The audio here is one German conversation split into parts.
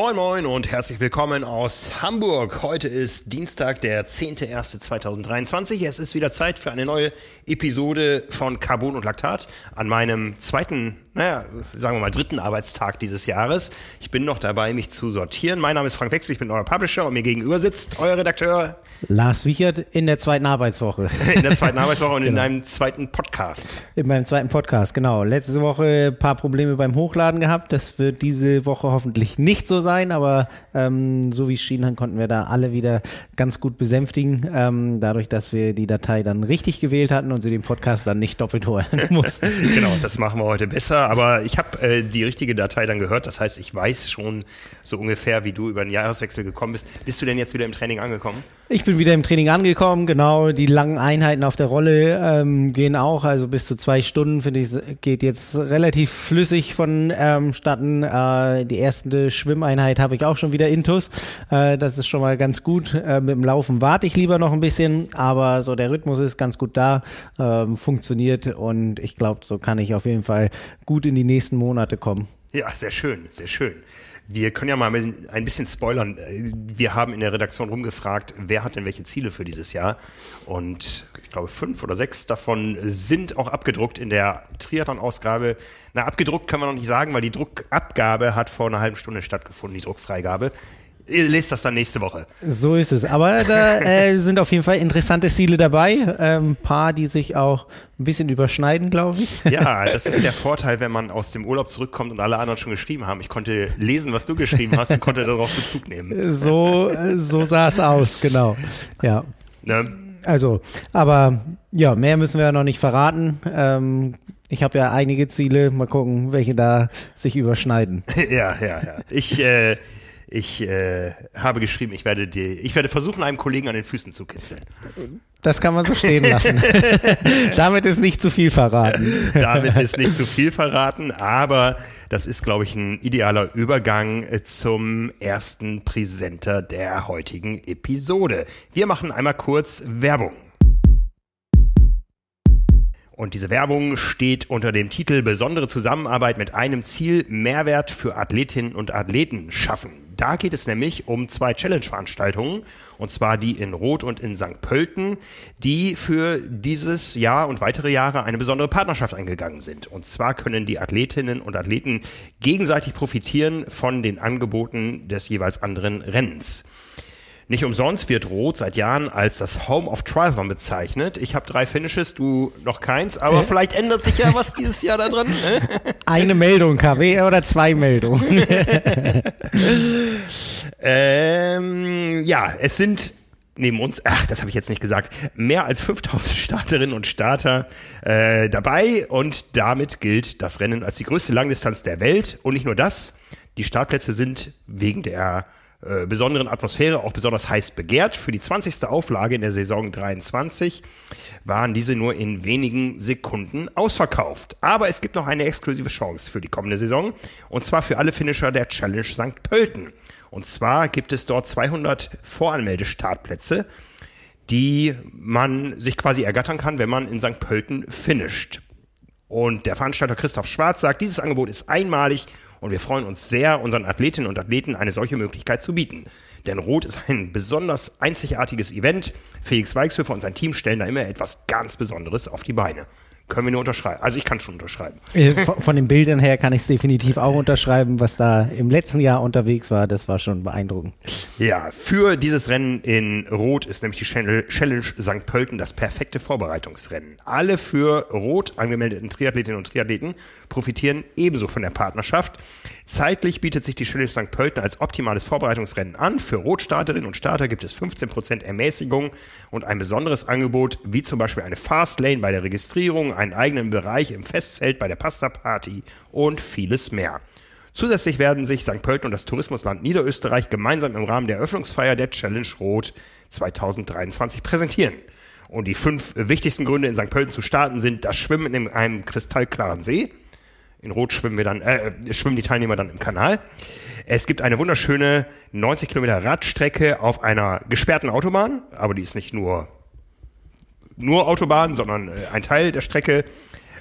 Moin Moin und herzlich willkommen aus Hamburg. Heute ist Dienstag, der 10.01.2023. Es ist wieder Zeit für eine neue Episode von Carbon und Laktat an meinem zweiten naja, sagen wir mal, dritten Arbeitstag dieses Jahres. Ich bin noch dabei, mich zu sortieren. Mein Name ist Frank Wechsel, ich bin euer Publisher und mir gegenüber sitzt euer Redakteur. Lars Wichert in der zweiten Arbeitswoche. In der zweiten Arbeitswoche und genau. in einem zweiten Podcast. In meinem zweiten Podcast, genau. Letzte Woche ein paar Probleme beim Hochladen gehabt. Das wird diese Woche hoffentlich nicht so sein, aber ähm, so wie es schien, konnten wir da alle wieder ganz gut besänftigen, ähm, dadurch, dass wir die Datei dann richtig gewählt hatten und sie den Podcast dann nicht doppelt holen mussten. genau, das machen wir heute besser aber ich habe äh, die richtige Datei dann gehört. Das heißt, ich weiß schon so ungefähr, wie du über den Jahreswechsel gekommen bist. Bist du denn jetzt wieder im Training angekommen? Ich bin wieder im Training angekommen, genau. Die langen Einheiten auf der Rolle ähm, gehen auch, also bis zu zwei Stunden, finde ich, geht jetzt relativ flüssig vonstatten. Ähm, äh, die erste Schwimmeinheit habe ich auch schon wieder intus. Äh, das ist schon mal ganz gut. Äh, mit dem Laufen warte ich lieber noch ein bisschen, aber so der Rhythmus ist ganz gut da, ähm, funktioniert und ich glaube, so kann ich auf jeden Fall gut in die nächsten Monate kommen. Ja, sehr schön, sehr schön. Wir können ja mal ein bisschen spoilern. Wir haben in der Redaktion rumgefragt, wer hat denn welche Ziele für dieses Jahr? Und ich glaube, fünf oder sechs davon sind auch abgedruckt in der Triathlon-Ausgabe. Na, abgedruckt können wir noch nicht sagen, weil die Druckabgabe hat vor einer halben Stunde stattgefunden, die Druckfreigabe. Ihr lest das dann nächste Woche. So ist es. Aber da äh, sind auf jeden Fall interessante Ziele dabei. Ein ähm, paar, die sich auch ein bisschen überschneiden, glaube ich. Ja, das ist der Vorteil, wenn man aus dem Urlaub zurückkommt und alle anderen schon geschrieben haben. Ich konnte lesen, was du geschrieben hast und konnte darauf Bezug nehmen. So, so sah es aus, genau. Ja. Ne? Also, aber ja, mehr müssen wir ja noch nicht verraten. Ähm, ich habe ja einige Ziele. Mal gucken, welche da sich überschneiden. Ja, ja, ja. Ich, äh, ich äh, habe geschrieben, ich werde, die, ich werde versuchen, einem Kollegen an den Füßen zu kitzeln. Das kann man so stehen lassen. Damit ist nicht zu viel verraten. Damit ist nicht zu viel verraten, aber das ist, glaube ich, ein idealer Übergang äh, zum ersten Präsenter der heutigen Episode. Wir machen einmal kurz Werbung. Und diese Werbung steht unter dem Titel Besondere Zusammenarbeit mit einem Ziel, Mehrwert für Athletinnen und Athleten schaffen. Da geht es nämlich um zwei Challenge-Veranstaltungen, und zwar die in Rot und in St. Pölten, die für dieses Jahr und weitere Jahre eine besondere Partnerschaft eingegangen sind. Und zwar können die Athletinnen und Athleten gegenseitig profitieren von den Angeboten des jeweils anderen Rennens. Nicht umsonst wird Rot seit Jahren als das Home of Triathlon bezeichnet. Ich habe drei Finishes, du noch keins, aber äh? vielleicht ändert sich ja was dieses Jahr da drin. Ne? Eine Meldung, KW, oder zwei Meldungen? ähm, ja, es sind neben uns, ach, das habe ich jetzt nicht gesagt, mehr als 5000 Starterinnen und Starter äh, dabei und damit gilt das Rennen als die größte Langdistanz der Welt. Und nicht nur das, die Startplätze sind wegen der äh, besonderen Atmosphäre auch besonders heiß begehrt. Für die 20. Auflage in der Saison 23 waren diese nur in wenigen Sekunden ausverkauft. Aber es gibt noch eine exklusive Chance für die kommende Saison und zwar für alle Finisher der Challenge St. Pölten. Und zwar gibt es dort 200 Voranmeldestartplätze, die man sich quasi ergattern kann, wenn man in St. Pölten finisht. Und der Veranstalter Christoph Schwarz sagt, dieses Angebot ist einmalig und wir freuen uns sehr, unseren Athletinnen und Athleten eine solche Möglichkeit zu bieten. Denn Rot ist ein besonders einzigartiges Event. Felix Weichshöfer und sein Team stellen da immer etwas ganz Besonderes auf die Beine können wir nur unterschreiben. Also ich kann schon unterschreiben. Äh, von, von den Bildern her kann ich es definitiv auch unterschreiben, was da im letzten Jahr unterwegs war. Das war schon beeindruckend. Ja, für dieses Rennen in Rot ist nämlich die Challenge St. Pölten das perfekte Vorbereitungsrennen. Alle für Rot angemeldeten Triathletinnen und Triathleten profitieren ebenso von der Partnerschaft. Zeitlich bietet sich die Challenge St. Pölten als optimales Vorbereitungsrennen an. Für Rotstarterinnen und Starter gibt es 15% Ermäßigung und ein besonderes Angebot, wie zum Beispiel eine Fastlane bei der Registrierung, einen eigenen Bereich im Festzelt bei der Pasta-Party und vieles mehr. Zusätzlich werden sich St. Pölten und das Tourismusland Niederösterreich gemeinsam im Rahmen der Eröffnungsfeier der Challenge Rot 2023 präsentieren. Und die fünf wichtigsten Gründe in St. Pölten zu starten sind das Schwimmen in einem kristallklaren See, in Rot schwimmen wir dann, äh, schwimmen die Teilnehmer dann im Kanal. Es gibt eine wunderschöne 90 Kilometer Radstrecke auf einer gesperrten Autobahn, aber die ist nicht nur nur Autobahn, sondern äh, ein Teil der Strecke.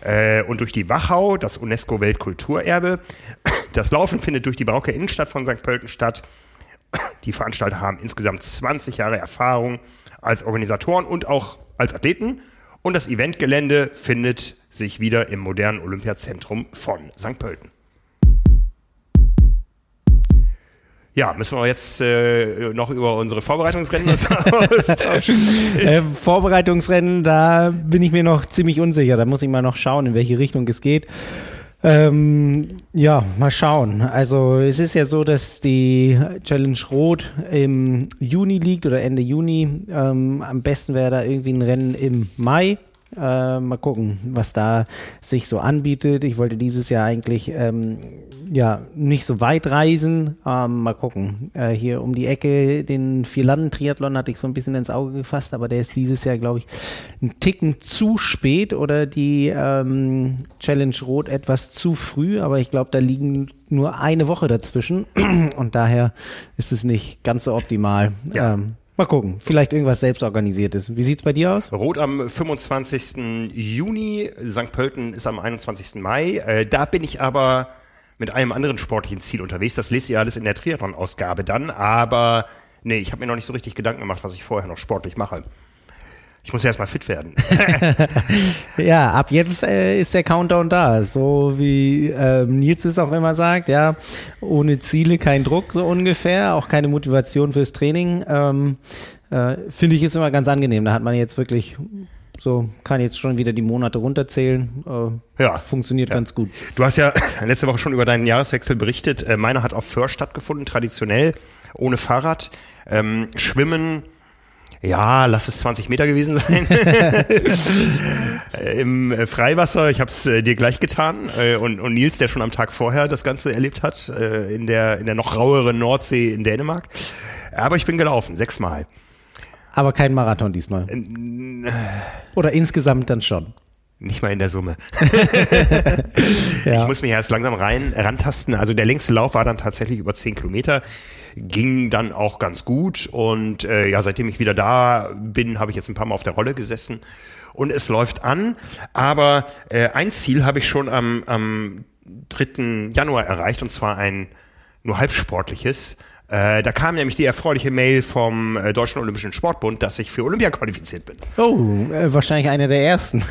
Äh, und durch die Wachau, das UNESCO-Weltkulturerbe. Das Laufen findet durch die barocke Innenstadt von St. Pölten statt. Die Veranstalter haben insgesamt 20 Jahre Erfahrung als Organisatoren und auch als Athleten. Und das Eventgelände findet sich wieder im modernen Olympiazentrum von St. Pölten. Ja, müssen wir jetzt äh, noch über unsere Vorbereitungsrennen austauschen? äh, Vorbereitungsrennen, da bin ich mir noch ziemlich unsicher. Da muss ich mal noch schauen, in welche Richtung es geht. Ähm, ja, mal schauen. Also es ist ja so, dass die Challenge Rot im Juni liegt oder Ende Juni. Ähm, am besten wäre da irgendwie ein Rennen im Mai. Äh, mal gucken, was da sich so anbietet. Ich wollte dieses Jahr eigentlich ähm, ja nicht so weit reisen. Ähm, mal gucken. Äh, hier um die Ecke den Vierlanden-Triathlon hatte ich so ein bisschen ins Auge gefasst, aber der ist dieses Jahr, glaube ich, ein Ticken zu spät oder die ähm, Challenge Rot etwas zu früh. Aber ich glaube, da liegen nur eine Woche dazwischen und daher ist es nicht ganz so optimal. Ja. Mal gucken, vielleicht irgendwas selbstorganisiertes. Wie sieht's bei dir aus? Rot am 25. Juni, St. Pölten ist am 21. Mai. Äh, da bin ich aber mit einem anderen sportlichen Ziel unterwegs. Das lest ihr alles in der Triathlon-Ausgabe dann. Aber nee, ich habe mir noch nicht so richtig Gedanken gemacht, was ich vorher noch sportlich mache. Ich muss erst mal fit werden. ja, ab jetzt äh, ist der Countdown da. So wie ähm, Nils es auch immer sagt, ja, ohne Ziele kein Druck, so ungefähr, auch keine Motivation fürs Training. Ähm, äh, Finde ich ist immer ganz angenehm. Da hat man jetzt wirklich so, kann jetzt schon wieder die Monate runterzählen. Äh, ja. Funktioniert ja. ganz gut. Du hast ja letzte Woche schon über deinen Jahreswechsel berichtet. Äh, meiner hat auf Föhr stattgefunden, traditionell, ohne Fahrrad. Ähm, Schwimmen, ja, lass es 20 Meter gewesen sein. Im äh, Freiwasser, ich habe es äh, dir gleich getan. Äh, und, und Nils, der schon am Tag vorher das Ganze erlebt hat, in, der, in der noch raueren Nordsee in Dänemark. Aber ich bin gelaufen, sechsmal. Aber kein Marathon diesmal. Oder insgesamt dann schon. Nicht mal in der Summe. ja. Ich muss mich erst langsam rein rantasten. Also der längste Lauf war dann tatsächlich über 10 Kilometer ging dann auch ganz gut. Und äh, ja, seitdem ich wieder da bin, habe ich jetzt ein paar Mal auf der Rolle gesessen und es läuft an. Aber äh, ein Ziel habe ich schon am, am 3. Januar erreicht und zwar ein nur halbsportliches. Äh, da kam nämlich die erfreuliche Mail vom äh, Deutschen Olympischen Sportbund, dass ich für Olympia qualifiziert bin. Oh, äh, wahrscheinlich einer der ersten.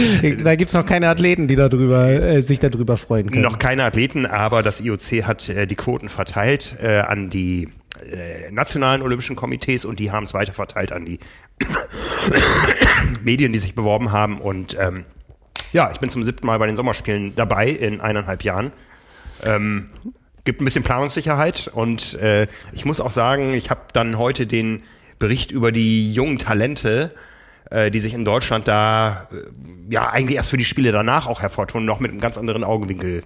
da gibt's noch keine Athleten, die darüber, äh, sich darüber freuen können. Noch keine Athleten, aber das IOC hat äh, die Quoten verteilt äh, an die nationalen Olympischen Komitees und die haben es weiter verteilt an die Medien, die sich beworben haben. Und ähm, ja, ich bin zum siebten Mal bei den Sommerspielen dabei in eineinhalb Jahren. Ähm, gibt ein bisschen Planungssicherheit und äh, ich muss auch sagen, ich habe dann heute den Bericht über die jungen Talente, äh, die sich in Deutschland da äh, ja eigentlich erst für die Spiele danach auch hervortun, noch mit einem ganz anderen Augenwinkel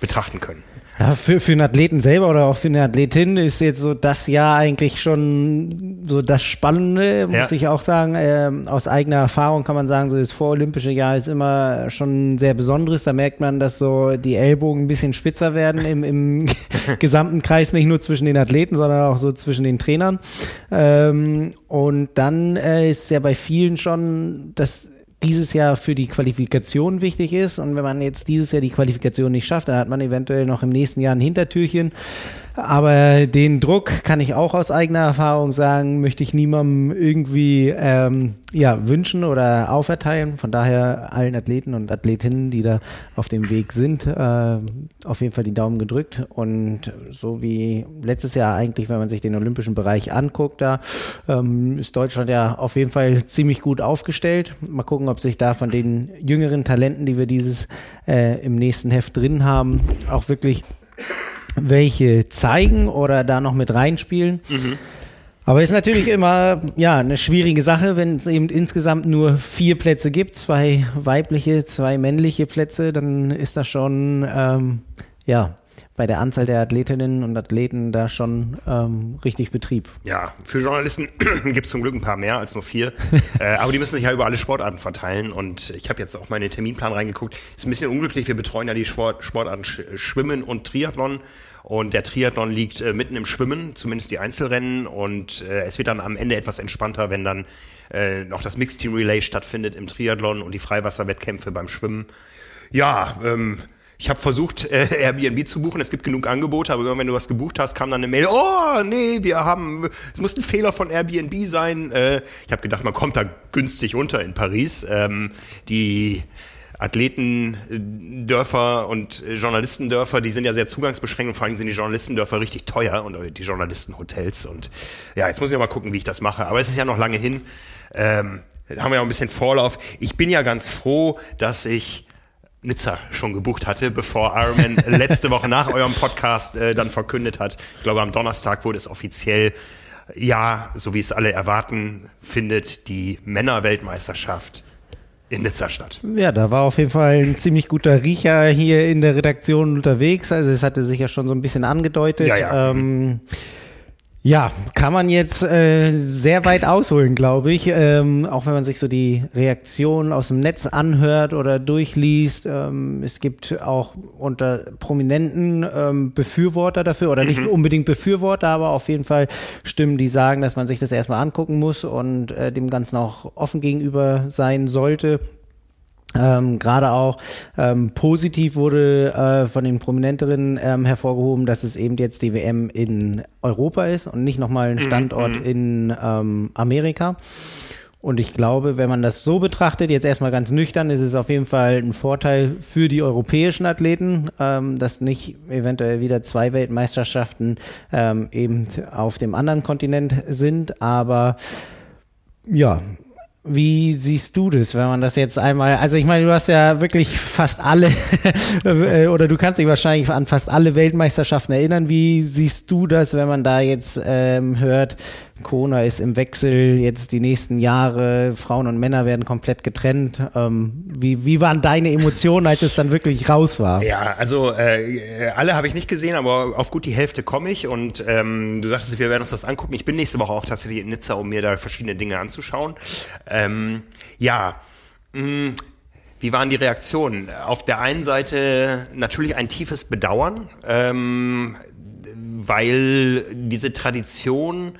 betrachten können. Ja, für, für einen Athleten selber oder auch für eine Athletin ist jetzt so das Jahr eigentlich schon so das Spannende, muss ja. ich auch sagen. Ähm, aus eigener Erfahrung kann man sagen, so das vorolympische Jahr ist immer schon sehr besonderes. Da merkt man, dass so die Ellbogen ein bisschen spitzer werden im, im gesamten Kreis, nicht nur zwischen den Athleten, sondern auch so zwischen den Trainern. Ähm, und dann äh, ist ja bei vielen schon das dieses Jahr für die Qualifikation wichtig ist. Und wenn man jetzt dieses Jahr die Qualifikation nicht schafft, dann hat man eventuell noch im nächsten Jahr ein Hintertürchen. Aber den Druck kann ich auch aus eigener Erfahrung sagen, möchte ich niemandem irgendwie ähm, ja, wünschen oder auferteilen. Von daher allen Athleten und Athletinnen, die da auf dem Weg sind, äh, auf jeden Fall die Daumen gedrückt. Und so wie letztes Jahr eigentlich, wenn man sich den olympischen Bereich anguckt, da ähm, ist Deutschland ja auf jeden Fall ziemlich gut aufgestellt. Mal gucken, ob sich da von den jüngeren Talenten, die wir dieses äh, im nächsten Heft drin haben, auch wirklich welche zeigen oder da noch mit reinspielen. Mhm. Aber ist natürlich immer ja eine schwierige Sache, wenn es eben insgesamt nur vier Plätze gibt, zwei weibliche, zwei männliche Plätze, dann ist das schon ähm, ja bei der Anzahl der Athletinnen und Athleten da schon ähm, richtig Betrieb. Ja, für Journalisten gibt es zum Glück ein paar mehr als nur vier. äh, aber die müssen sich ja über alle Sportarten verteilen. Und ich habe jetzt auch mal in den Terminplan reingeguckt. Ist ein bisschen unglücklich. Wir betreuen ja die Sport, Sportarten Sch Schwimmen und Triathlon. Und der Triathlon liegt äh, mitten im Schwimmen, zumindest die Einzelrennen. Und äh, es wird dann am Ende etwas entspannter, wenn dann äh, noch das Mixed Team Relay stattfindet im Triathlon und die Freiwasserwettkämpfe beim Schwimmen. Ja, ähm, Ich habe versucht, äh, Airbnb zu buchen. Es gibt genug Angebote, aber wenn du was gebucht hast, kam dann eine Mail, oh nee, wir haben, es muss ein Fehler von Airbnb sein. Äh, ich habe gedacht, man kommt da günstig unter in Paris. Ähm, die Athletendörfer und Journalistendörfer, die sind ja sehr zugangsbeschränkt und vor allem sind die Journalistendörfer richtig teuer und die Journalistenhotels. Und ja, jetzt muss ich mal gucken, wie ich das mache. Aber es ist ja noch lange hin. Ähm, haben wir ja auch ein bisschen Vorlauf. Ich bin ja ganz froh, dass ich Nizza schon gebucht hatte, bevor Ironman letzte Woche nach eurem Podcast äh, dann verkündet hat. Ich glaube, am Donnerstag wurde es offiziell, ja, so wie es alle erwarten, findet die Männerweltmeisterschaft in Nizza statt. Ja, da war auf jeden Fall ein ziemlich guter Riecher hier in der Redaktion unterwegs. Also es hatte sich ja schon so ein bisschen angedeutet. Ja, ja. Ähm, ja, kann man jetzt äh, sehr weit ausholen, glaube ich. Ähm, auch wenn man sich so die Reaktionen aus dem Netz anhört oder durchliest. Ähm, es gibt auch unter Prominenten ähm, Befürworter dafür oder nicht mhm. unbedingt Befürworter, aber auf jeden Fall Stimmen, die sagen, dass man sich das erstmal angucken muss und äh, dem Ganzen auch offen gegenüber sein sollte. Ähm, Gerade auch ähm, positiv wurde äh, von den Prominenteren ähm, hervorgehoben, dass es eben jetzt die WM in Europa ist und nicht nochmal ein mhm, Standort mhm. in ähm, Amerika. Und ich glaube, wenn man das so betrachtet, jetzt erstmal ganz nüchtern, ist es auf jeden Fall ein Vorteil für die europäischen Athleten, ähm, dass nicht eventuell wieder zwei Weltmeisterschaften ähm, eben auf dem anderen Kontinent sind. Aber ja, wie siehst du das, wenn man das jetzt einmal, also ich meine, du hast ja wirklich fast alle, äh, oder du kannst dich wahrscheinlich an fast alle Weltmeisterschaften erinnern. Wie siehst du das, wenn man da jetzt ähm, hört, Kona ist im Wechsel jetzt die nächsten Jahre, Frauen und Männer werden komplett getrennt. Ähm, wie, wie waren deine Emotionen, als es dann wirklich raus war? Ja, also äh, alle habe ich nicht gesehen, aber auf gut die Hälfte komme ich und ähm, du sagtest, wir werden uns das angucken. Ich bin nächste Woche auch tatsächlich in Nizza, um mir da verschiedene Dinge anzuschauen. Ähm, ja, mh, mm, wie waren die Reaktionen? Auf der einen Seite natürlich ein tiefes Bedauern, ähm, weil diese Tradition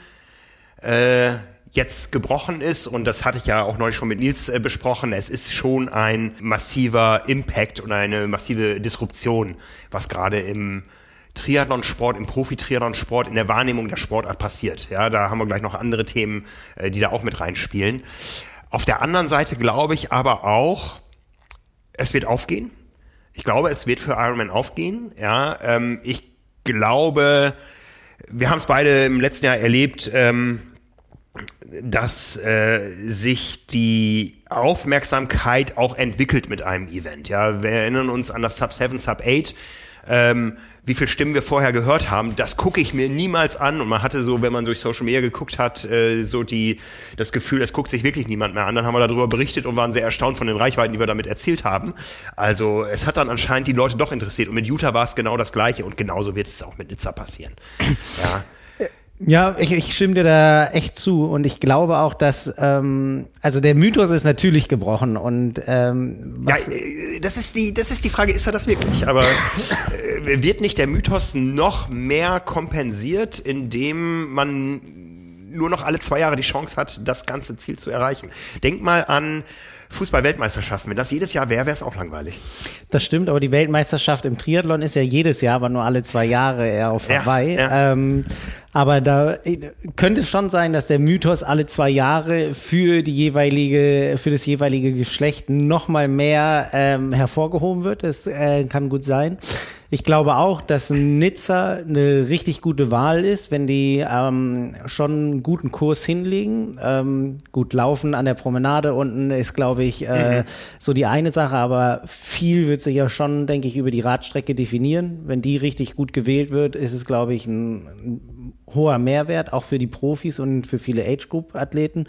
äh, jetzt gebrochen ist, und das hatte ich ja auch neulich schon mit Nils äh, besprochen, es ist schon ein massiver Impact und eine massive Disruption, was gerade im Triathlonsport, im Profi-Triathlonsport, in der Wahrnehmung der Sportart passiert. Ja, da haben wir gleich noch andere Themen, äh, die da auch mit reinspielen. Auf der anderen Seite glaube ich aber auch, es wird aufgehen. Ich glaube, es wird für Ironman aufgehen. Ja, ähm, ich glaube, wir haben es beide im letzten Jahr erlebt. Ähm, dass äh, sich die Aufmerksamkeit auch entwickelt mit einem Event. Ja, wir erinnern uns an das Sub 7, Sub 8. Ähm, wie viel Stimmen wir vorher gehört haben, das gucke ich mir niemals an. Und man hatte so, wenn man durch Social Media geguckt hat, äh, so die das Gefühl, es guckt sich wirklich niemand mehr an. Dann haben wir darüber berichtet und waren sehr erstaunt von den Reichweiten, die wir damit erzielt haben. Also es hat dann anscheinend die Leute doch interessiert. Und mit Utah war es genau das Gleiche. Und genauso wird es auch mit Nizza passieren. Ja. Ja, ich, ich stimme dir da echt zu und ich glaube auch, dass ähm, also der Mythos ist natürlich gebrochen und ähm, was ja, äh, das ist die das ist die Frage, ist er das wirklich? Aber äh, wird nicht der Mythos noch mehr kompensiert, indem man nur noch alle zwei Jahre die Chance hat, das ganze Ziel zu erreichen? Denk mal an Fußball-Weltmeisterschaften. Wenn das jedes Jahr wäre, wäre es auch langweilig. Das stimmt, aber die Weltmeisterschaft im Triathlon ist ja jedes Jahr, aber nur alle zwei Jahre eher auf Hawaii. Ja, ja. Ähm, aber da äh, könnte es schon sein, dass der Mythos alle zwei Jahre für die jeweilige, für das jeweilige Geschlecht noch mal mehr ähm, hervorgehoben wird. Das äh, kann gut sein. Ich glaube auch, dass Nizza eine richtig gute Wahl ist, wenn die ähm, schon einen guten Kurs hinlegen. Ähm, gut laufen an der Promenade unten ist, glaube ich, äh, mhm. so die eine Sache, aber viel wird sich ja schon, denke ich, über die Radstrecke definieren. Wenn die richtig gut gewählt wird, ist es, glaube ich, ein, ein hoher Mehrwert, auch für die Profis und für viele Age-Group-Athleten.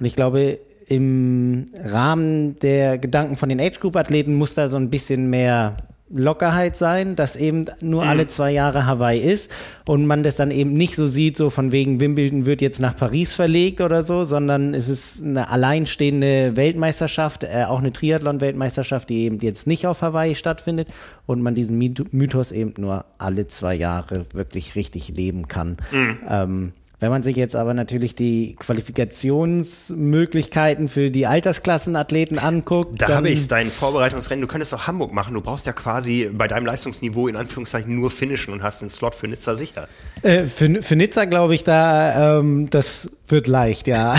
Und ich glaube, im Rahmen der Gedanken von den Age-Group-Athleten muss da so ein bisschen mehr Lockerheit sein, dass eben nur alle mhm. zwei Jahre Hawaii ist und man das dann eben nicht so sieht, so von wegen Wimbledon wird jetzt nach Paris verlegt oder so, sondern es ist eine alleinstehende Weltmeisterschaft, äh, auch eine Triathlon-Weltmeisterschaft, die eben jetzt nicht auf Hawaii stattfindet und man diesen Mythos eben nur alle zwei Jahre wirklich richtig leben kann. Mhm. Ähm, Wenn man sich jetzt aber natürlich die Qualifikationsmöglichkeiten für die Altersklassenathleten anguckt. Da habe ich dein Vorbereitungsrennen. Du könntest auch Hamburg machen. Du brauchst ja quasi bei deinem Leistungsniveau in Anführungszeichen nur finishen und hast einen Slot für Nizza sicher. Äh, für, für Nizza glaube ich, da ähm, das wird leicht, ja.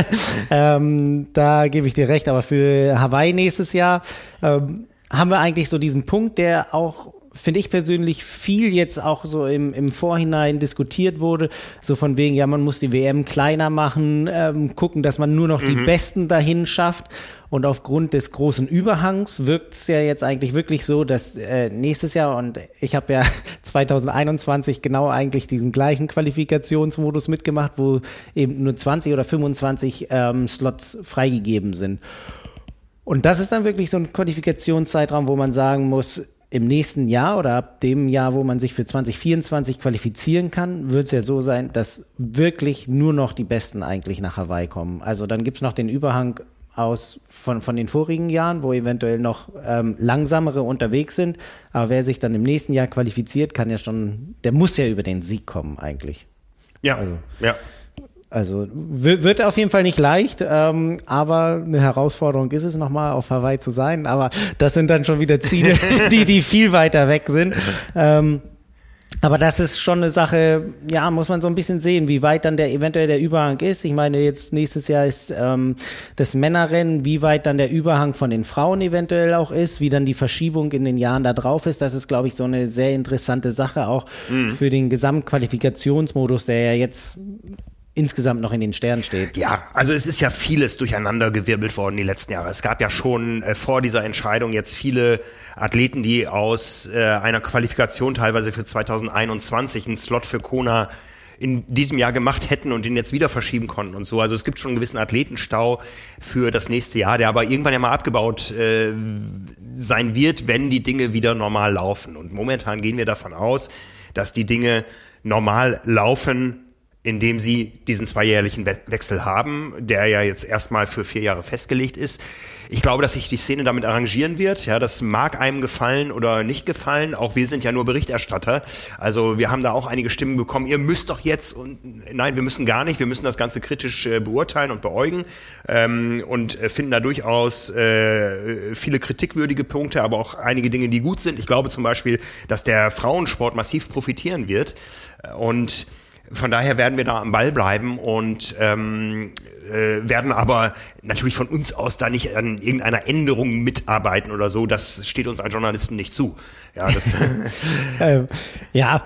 ähm, da gebe ich dir recht. Aber für Hawaii nächstes Jahr ähm, haben wir eigentlich so diesen Punkt, der auch finde ich persönlich, viel jetzt auch so im, im Vorhinein diskutiert wurde. So von wegen, ja, man muss die WM kleiner machen, ähm, gucken, dass man nur noch mhm. die Besten dahin schafft. Und aufgrund des großen Überhangs wirkt es ja jetzt eigentlich wirklich so, dass äh, nächstes Jahr, und ich habe ja 2021 genau eigentlich diesen gleichen Qualifikationsmodus mitgemacht, wo eben nur 20 oder 25 ähm, Slots freigegeben sind. Und das ist dann wirklich so ein Qualifikationszeitraum, wo man sagen muss, im nächsten Jahr oder ab dem Jahr, wo man sich für 2024 qualifizieren kann, wird es ja so sein, dass wirklich nur noch die Besten eigentlich nach Hawaii kommen. Also dann gibt es noch den Überhang aus von, von den vorigen Jahren, wo eventuell noch ähm, langsamere unterwegs sind. Aber wer sich dann im nächsten Jahr qualifiziert, kann ja schon, der muss ja über den Sieg kommen eigentlich. Ja, also, ja. Also wird auf jeden Fall nicht leicht, ähm, aber eine Herausforderung ist es nochmal auf Hawaii zu sein. Aber das sind dann schon wieder Ziele, die die viel weiter weg sind. Ähm, aber das ist schon eine Sache, ja, muss man so ein bisschen sehen, wie weit dann der eventuell der Überhang ist. Ich meine, jetzt nächstes Jahr ist ähm, das Männerrennen, wie weit dann der Überhang von den Frauen eventuell auch ist, wie dann die Verschiebung in den Jahren da drauf ist. Das ist, glaube ich, so eine sehr interessante Sache auch mhm. für den Gesamtqualifikationsmodus, der ja jetzt insgesamt noch in den Sternen steht. Ja, also es ist ja vieles durcheinander gewirbelt worden die letzten Jahre. Es gab ja schon äh, vor dieser Entscheidung jetzt viele Athleten, die aus äh, einer Qualifikation teilweise für 2021 einen Slot für Kona in diesem Jahr gemacht hätten und den jetzt wieder verschieben konnten und so. Also es gibt schon einen gewissen Athletenstau für das nächste Jahr, der aber irgendwann ja mal abgebaut äh, sein wird, wenn die Dinge wieder normal laufen. Und momentan gehen wir davon aus, dass die Dinge normal laufen indem sie diesen zweijährlichen We Wechsel haben, der ja jetzt erstmal für vier Jahre festgelegt ist. Ich glaube, dass sich die Szene damit arrangieren wird. Ja, das mag einem gefallen oder nicht gefallen. Auch wir sind ja nur Berichterstatter. Also wir haben da auch einige Stimmen bekommen. Ihr müsst doch jetzt und nein, wir müssen gar nicht. Wir müssen das Ganze kritisch äh, beurteilen und beäugen ähm, und äh, finden da durchaus äh, viele kritikwürdige Punkte, aber auch einige Dinge, die gut sind. Ich glaube zum Beispiel, dass der Frauensport massiv profitieren wird und von daher werden wir da am Ball bleiben und ähm, äh, werden aber natürlich von uns aus da nicht an irgendeiner Änderung mitarbeiten oder so. Das steht uns als Journalisten nicht zu. Ja, das ähm, ja.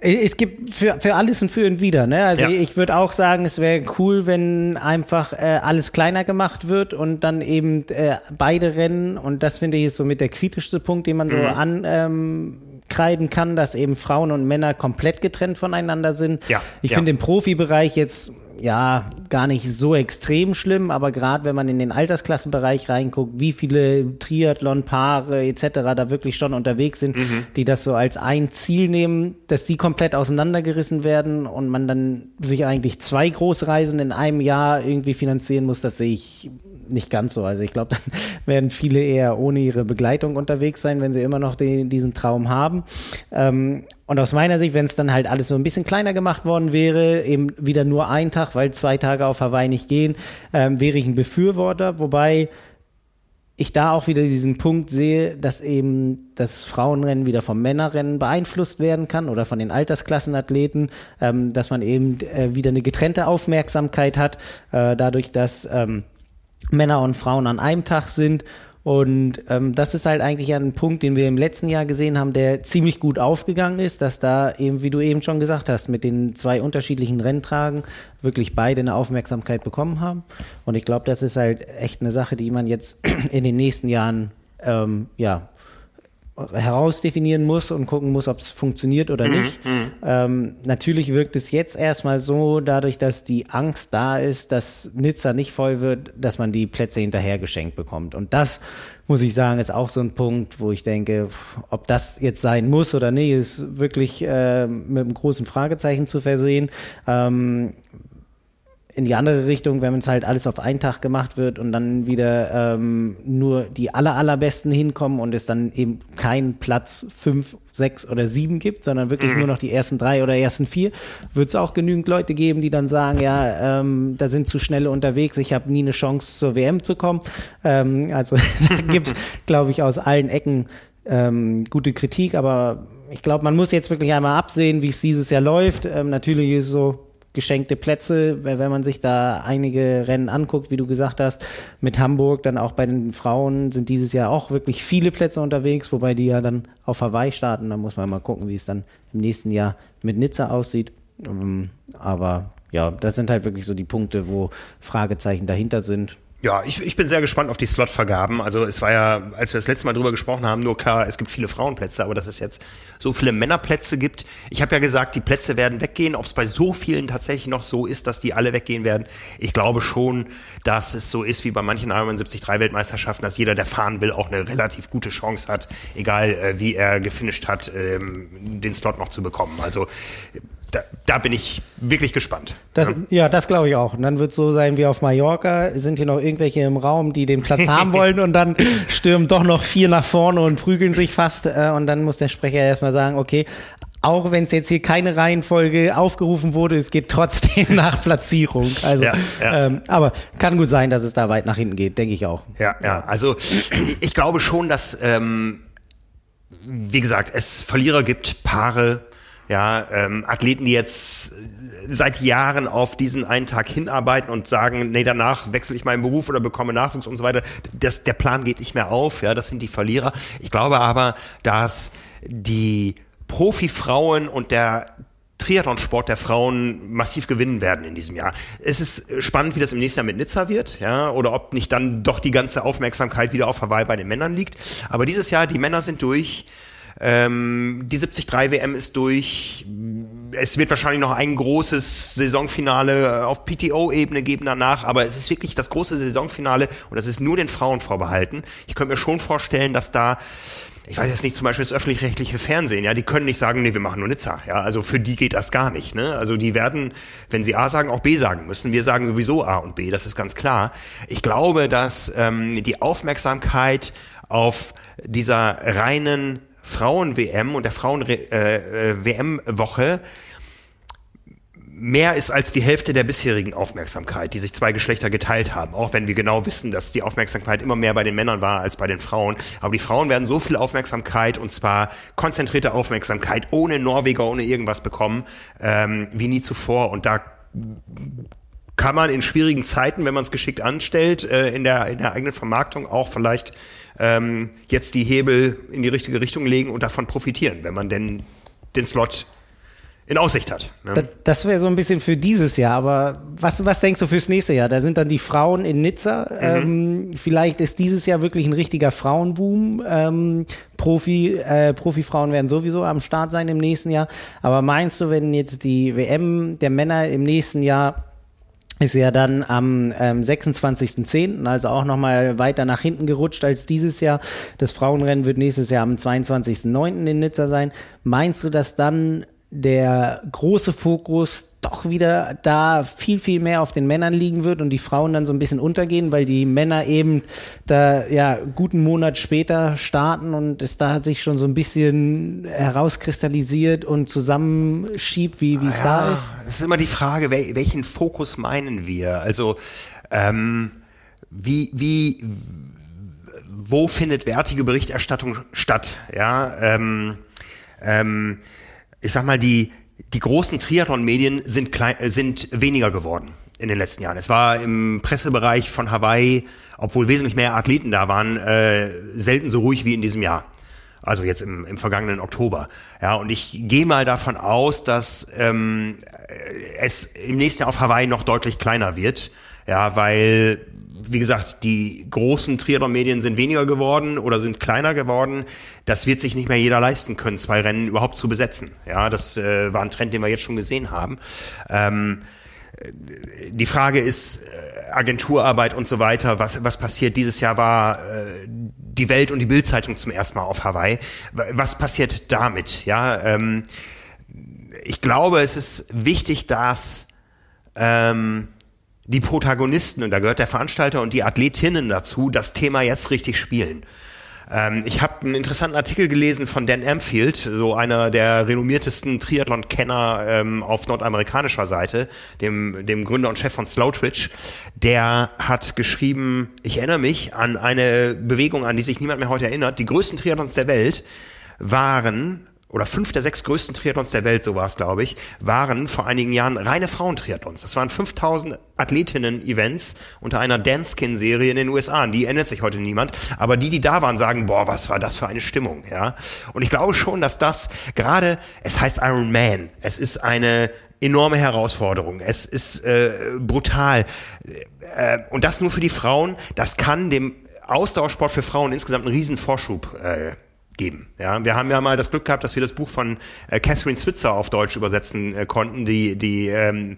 Es gibt für, für alles und für und wieder. Ne? Also ja. ich würde auch sagen, es wäre cool, wenn einfach äh, alles kleiner gemacht wird und dann eben äh, beide Rennen. Und das finde ich ist so mit der kritischste Punkt, den man so mhm. an ähm, kreiden kann, dass eben Frauen und Männer komplett getrennt voneinander sind. Ja, ich ja. finde im Profibereich jetzt ja gar nicht so extrem schlimm, aber gerade wenn man in den Altersklassenbereich reinguckt, wie viele Triathlon-Paare etc. da wirklich schon unterwegs sind, mhm. die das so als ein Ziel nehmen, dass die komplett auseinandergerissen werden und man dann sich eigentlich zwei Großreisen in einem Jahr irgendwie finanzieren muss, das sehe ich nicht ganz so. Also ich glaube, dann werden viele eher ohne ihre Begleitung unterwegs sein, wenn sie immer noch den, diesen Traum haben. Ähm, und aus meiner Sicht, wenn es dann halt alles so ein bisschen kleiner gemacht worden wäre, eben wieder nur ein Tag, weil zwei Tage auf Hawaii nicht gehen, ähm, wäre ich ein Befürworter. Wobei ich da auch wieder diesen Punkt sehe, dass eben das Frauenrennen wieder vom Männerrennen beeinflusst werden kann oder von den Altersklassenathleten, ähm, dass man eben äh, wieder eine getrennte Aufmerksamkeit hat, äh, dadurch, dass ähm, Männer und Frauen an einem Tag sind. Und ähm, das ist halt eigentlich ein Punkt, den wir im letzten Jahr gesehen haben, der ziemlich gut aufgegangen ist, dass da eben, wie du eben schon gesagt hast, mit den zwei unterschiedlichen Renntragen wirklich beide eine Aufmerksamkeit bekommen haben. Und ich glaube, das ist halt echt eine Sache, die man jetzt in den nächsten Jahren ähm, ja herausdefinieren muss und gucken muss, ob es funktioniert oder mhm, nicht. Mhm. Ähm, natürlich wirkt es jetzt erstmal so, dadurch, dass die Angst da ist, dass Nizza nicht voll wird, dass man die Plätze hinterher geschenkt bekommt. Und das, muss ich sagen, ist auch so ein Punkt, wo ich denke, ob das jetzt sein muss oder nicht, ist wirklich äh, mit einem großen Fragezeichen zu versehen. Ähm, in die andere Richtung, wenn es halt alles auf einen Tag gemacht wird und dann wieder ähm, nur die aller, allerbesten hinkommen und es dann eben keinen Platz fünf, sechs oder sieben gibt, sondern wirklich mhm. nur noch die ersten drei oder ersten vier, wird es auch genügend Leute geben, die dann sagen, ja, ähm, da sind zu schnelle unterwegs, ich habe nie eine Chance zur WM zu kommen. Ähm, also da gibt's, glaube ich, aus allen Ecken ähm, gute Kritik, aber ich glaube, man muss jetzt wirklich einmal absehen, wie es dieses Jahr läuft. Ähm, natürlich ist es so, geschenkte Plätze, wenn man sich da einige Rennen anguckt, wie du gesagt hast, mit Hamburg, dann auch bei den Frauen sind dieses Jahr auch wirklich viele Plätze unterwegs, wobei die ja dann auf Hawaii starten. Da muss man mal gucken, wie es dann im nächsten Jahr mit Nizza aussieht. Ähm, aber ja, das sind halt wirklich so die Punkte, wo Fragezeichen dahinter sind. Ja, ich, ich bin sehr gespannt auf die Slotvergaben. Also es war ja, als wir das letzte Mal drüber gesprochen haben, nur klar, es gibt viele Frauenplätze, aber dass es jetzt so viele Männerplätze gibt. Ich habe ja gesagt, die Plätze werden weggehen. Ob es bei so vielen tatsächlich noch so ist, dass die alle weggehen werden, ich glaube schon, dass es so ist wie bei manchen Ironman 73 Weltmeisterschaften, dass jeder, der fahren will, auch eine relativ gute Chance hat, egal äh, wie er gefinisht hat, ähm, den Slot noch zu bekommen. Also da, da bin ich wirklich gespannt. Das, ja. das glaube ich auch. Und dann wird es so sein wie auf Mallorca. Sind hier noch irgendwelche im Raum, die den Platz haben wollen und dann stürmen doch noch vier nach vorne und prügeln sich fast. Äh, und dann muss der Sprecher erstmal sagen, okay, auch wenn es jetzt hier keine Reihenfolge aufgerufen wurde, es geht trotzdem nach Platzierung. Also, ja, ja. Ähm, aber kann gut sein, dass es da weit nach hinten geht, denke ich auch. Ja, ja. Also ich glaube schon, dass ähm, wie gesagt, es Verlierer gibt, Paare, ja, ähm, Athleten, die jetzt seit Jahren auf diesen einen Tag hinarbeiten und sagen, nee, danach wechsle ich meinen Beruf oder bekomme Nachwuchs und so weiter. Das, der Plan geht nicht mehr auf, ja, das sind die Verlierer. Ich glaube aber, dass die Profifrauen und der Triathlonsport der Frauen massiv gewinnen werden in diesem Jahr. Es ist spannend, wie das im nächsten Jahr mit Nizza wird, ja, oder ob nicht dann doch die ganze Aufmerksamkeit wieder auf Hawaii bei den Männern liegt. Aber dieses Jahr, die Männer sind durch. Ähm, die 73 WM ist durch. Es wird wahrscheinlich noch ein großes Saisonfinale auf PTO-Ebene geben danach, aber es ist wirklich das große Saisonfinale und das ist nur den Frauen vorbehalten. Ich könnte mir schon vorstellen, dass da ich weiß jetzt nicht, zum Beispiel das öffentlich-rechtliche Fernsehen, ja, die können nicht sagen, nee, wir machen nur Nizza, ja, also für die geht das gar nicht, ne, also die werden, wenn sie A sagen, auch B sagen müssen, wir sagen sowieso A und B, das ist ganz klar. Ich glaube, dass ähm, die Aufmerksamkeit auf dieser reinen Frauen-WM und der Frauen-WM-Woche äh, mehr ist als die Hälfte der bisherigen Aufmerksamkeit, die sich zwei Geschlechter geteilt haben. Auch wenn wir genau wissen, dass die Aufmerksamkeit immer mehr bei den Männern war als bei den Frauen. Aber die Frauen werden so viel Aufmerksamkeit und zwar konzentrierte Aufmerksamkeit ohne Norweger, ohne irgendwas bekommen, ähm, wie nie zuvor. Und da kann man in schwierigen Zeiten, wenn man es geschickt anstellt, äh, in, der, in der eigenen Vermarktung auch vielleicht ähm, jetzt die Hebel in die richtige Richtung legen und davon profitieren, wenn man denn den Slot in Aussicht hat. Ne? Das wäre so ein bisschen für dieses Jahr, aber was, was denkst du fürs nächste Jahr? Da sind dann die Frauen in Nizza. Mhm. Ähm, vielleicht ist dieses Jahr wirklich ein richtiger Frauenboom. Ähm, Profi, äh, Profifrauen werden sowieso am Start sein im nächsten Jahr. Aber meinst du, wenn jetzt die WM der Männer im nächsten Jahr ist ja dann am ähm, 26.10., also auch nochmal weiter nach hinten gerutscht als dieses Jahr. Das Frauenrennen wird nächstes Jahr am 22.09. in Nizza sein. Meinst du, dass dann der große Fokus doch wieder da viel, viel mehr auf den Männern liegen wird und die Frauen dann so ein bisschen untergehen, weil die Männer eben da ja guten Monat später starten und es da sich schon so ein bisschen herauskristallisiert und zusammenschiebt, wie es ja, da ist? Es ist immer die Frage, welchen Fokus meinen wir? Also ähm, wie, wie, wo findet wertige Berichterstattung statt? Ja, ähm, ähm, ich sag mal, die, die großen Triathlon-Medien sind, klein, äh, sind weniger geworden in den letzten Jahren. Es war im Pressebereich von Hawaii, obwohl wesentlich mehr Athleten da waren, äh, selten so ruhig wie in diesem Jahr. Also jetzt im, im vergangenen Oktober. Ja, und ich gehe mal davon aus, dass ähm, es im nächsten Jahr auf Hawaii noch deutlich kleiner wird. Ja, weil wie gesagt, die großen Triathlon-Medien sind weniger geworden oder sind kleiner geworden. Das wird sich nicht mehr jeder leisten können, zwei Rennen überhaupt zu besetzen. Ja, das äh, war ein Trend, den wir jetzt schon gesehen haben. Ähm, die Frage ist äh, Agenturarbeit und so weiter. Was, was passiert? Dieses Jahr war äh, die Welt und die Bildzeitung zum ersten Mal auf Hawaii. Was passiert damit? Ja, ähm, ich glaube, es ist wichtig, dass ähm, die Protagonisten, und da gehört der Veranstalter und die Athletinnen dazu, das Thema jetzt richtig spielen. Ähm, ich habe einen interessanten Artikel gelesen von Dan Amfield, so einer der renommiertesten Triathlon-Kenner ähm, auf nordamerikanischer Seite, dem, dem Gründer und Chef von Slow Twitch. Der hat geschrieben, ich erinnere mich an eine Bewegung, an die sich niemand mehr heute erinnert. Die größten Triathlons der Welt waren oder fünf der sechs größten Triathlons der Welt, so war es, glaube ich, waren vor einigen Jahren reine Frauentriathlons. Das waren 5000 Athletinnen-Events unter einer Danskin-Serie in den USA. An die erinnert sich heute niemand. Aber die, die da waren, sagen, boah, was war das für eine Stimmung, ja. Und ich glaube schon, dass das gerade, es heißt Iron Man. Es ist eine enorme Herausforderung. Es ist äh, brutal. Äh, und das nur für die Frauen. Das kann dem Ausdauersport für Frauen insgesamt einen riesen Vorschub äh, geben. Ja, wir haben ja mal das Glück gehabt, dass wir das Buch von äh, Catherine Switzer auf Deutsch übersetzen äh, konnten, die die ähm,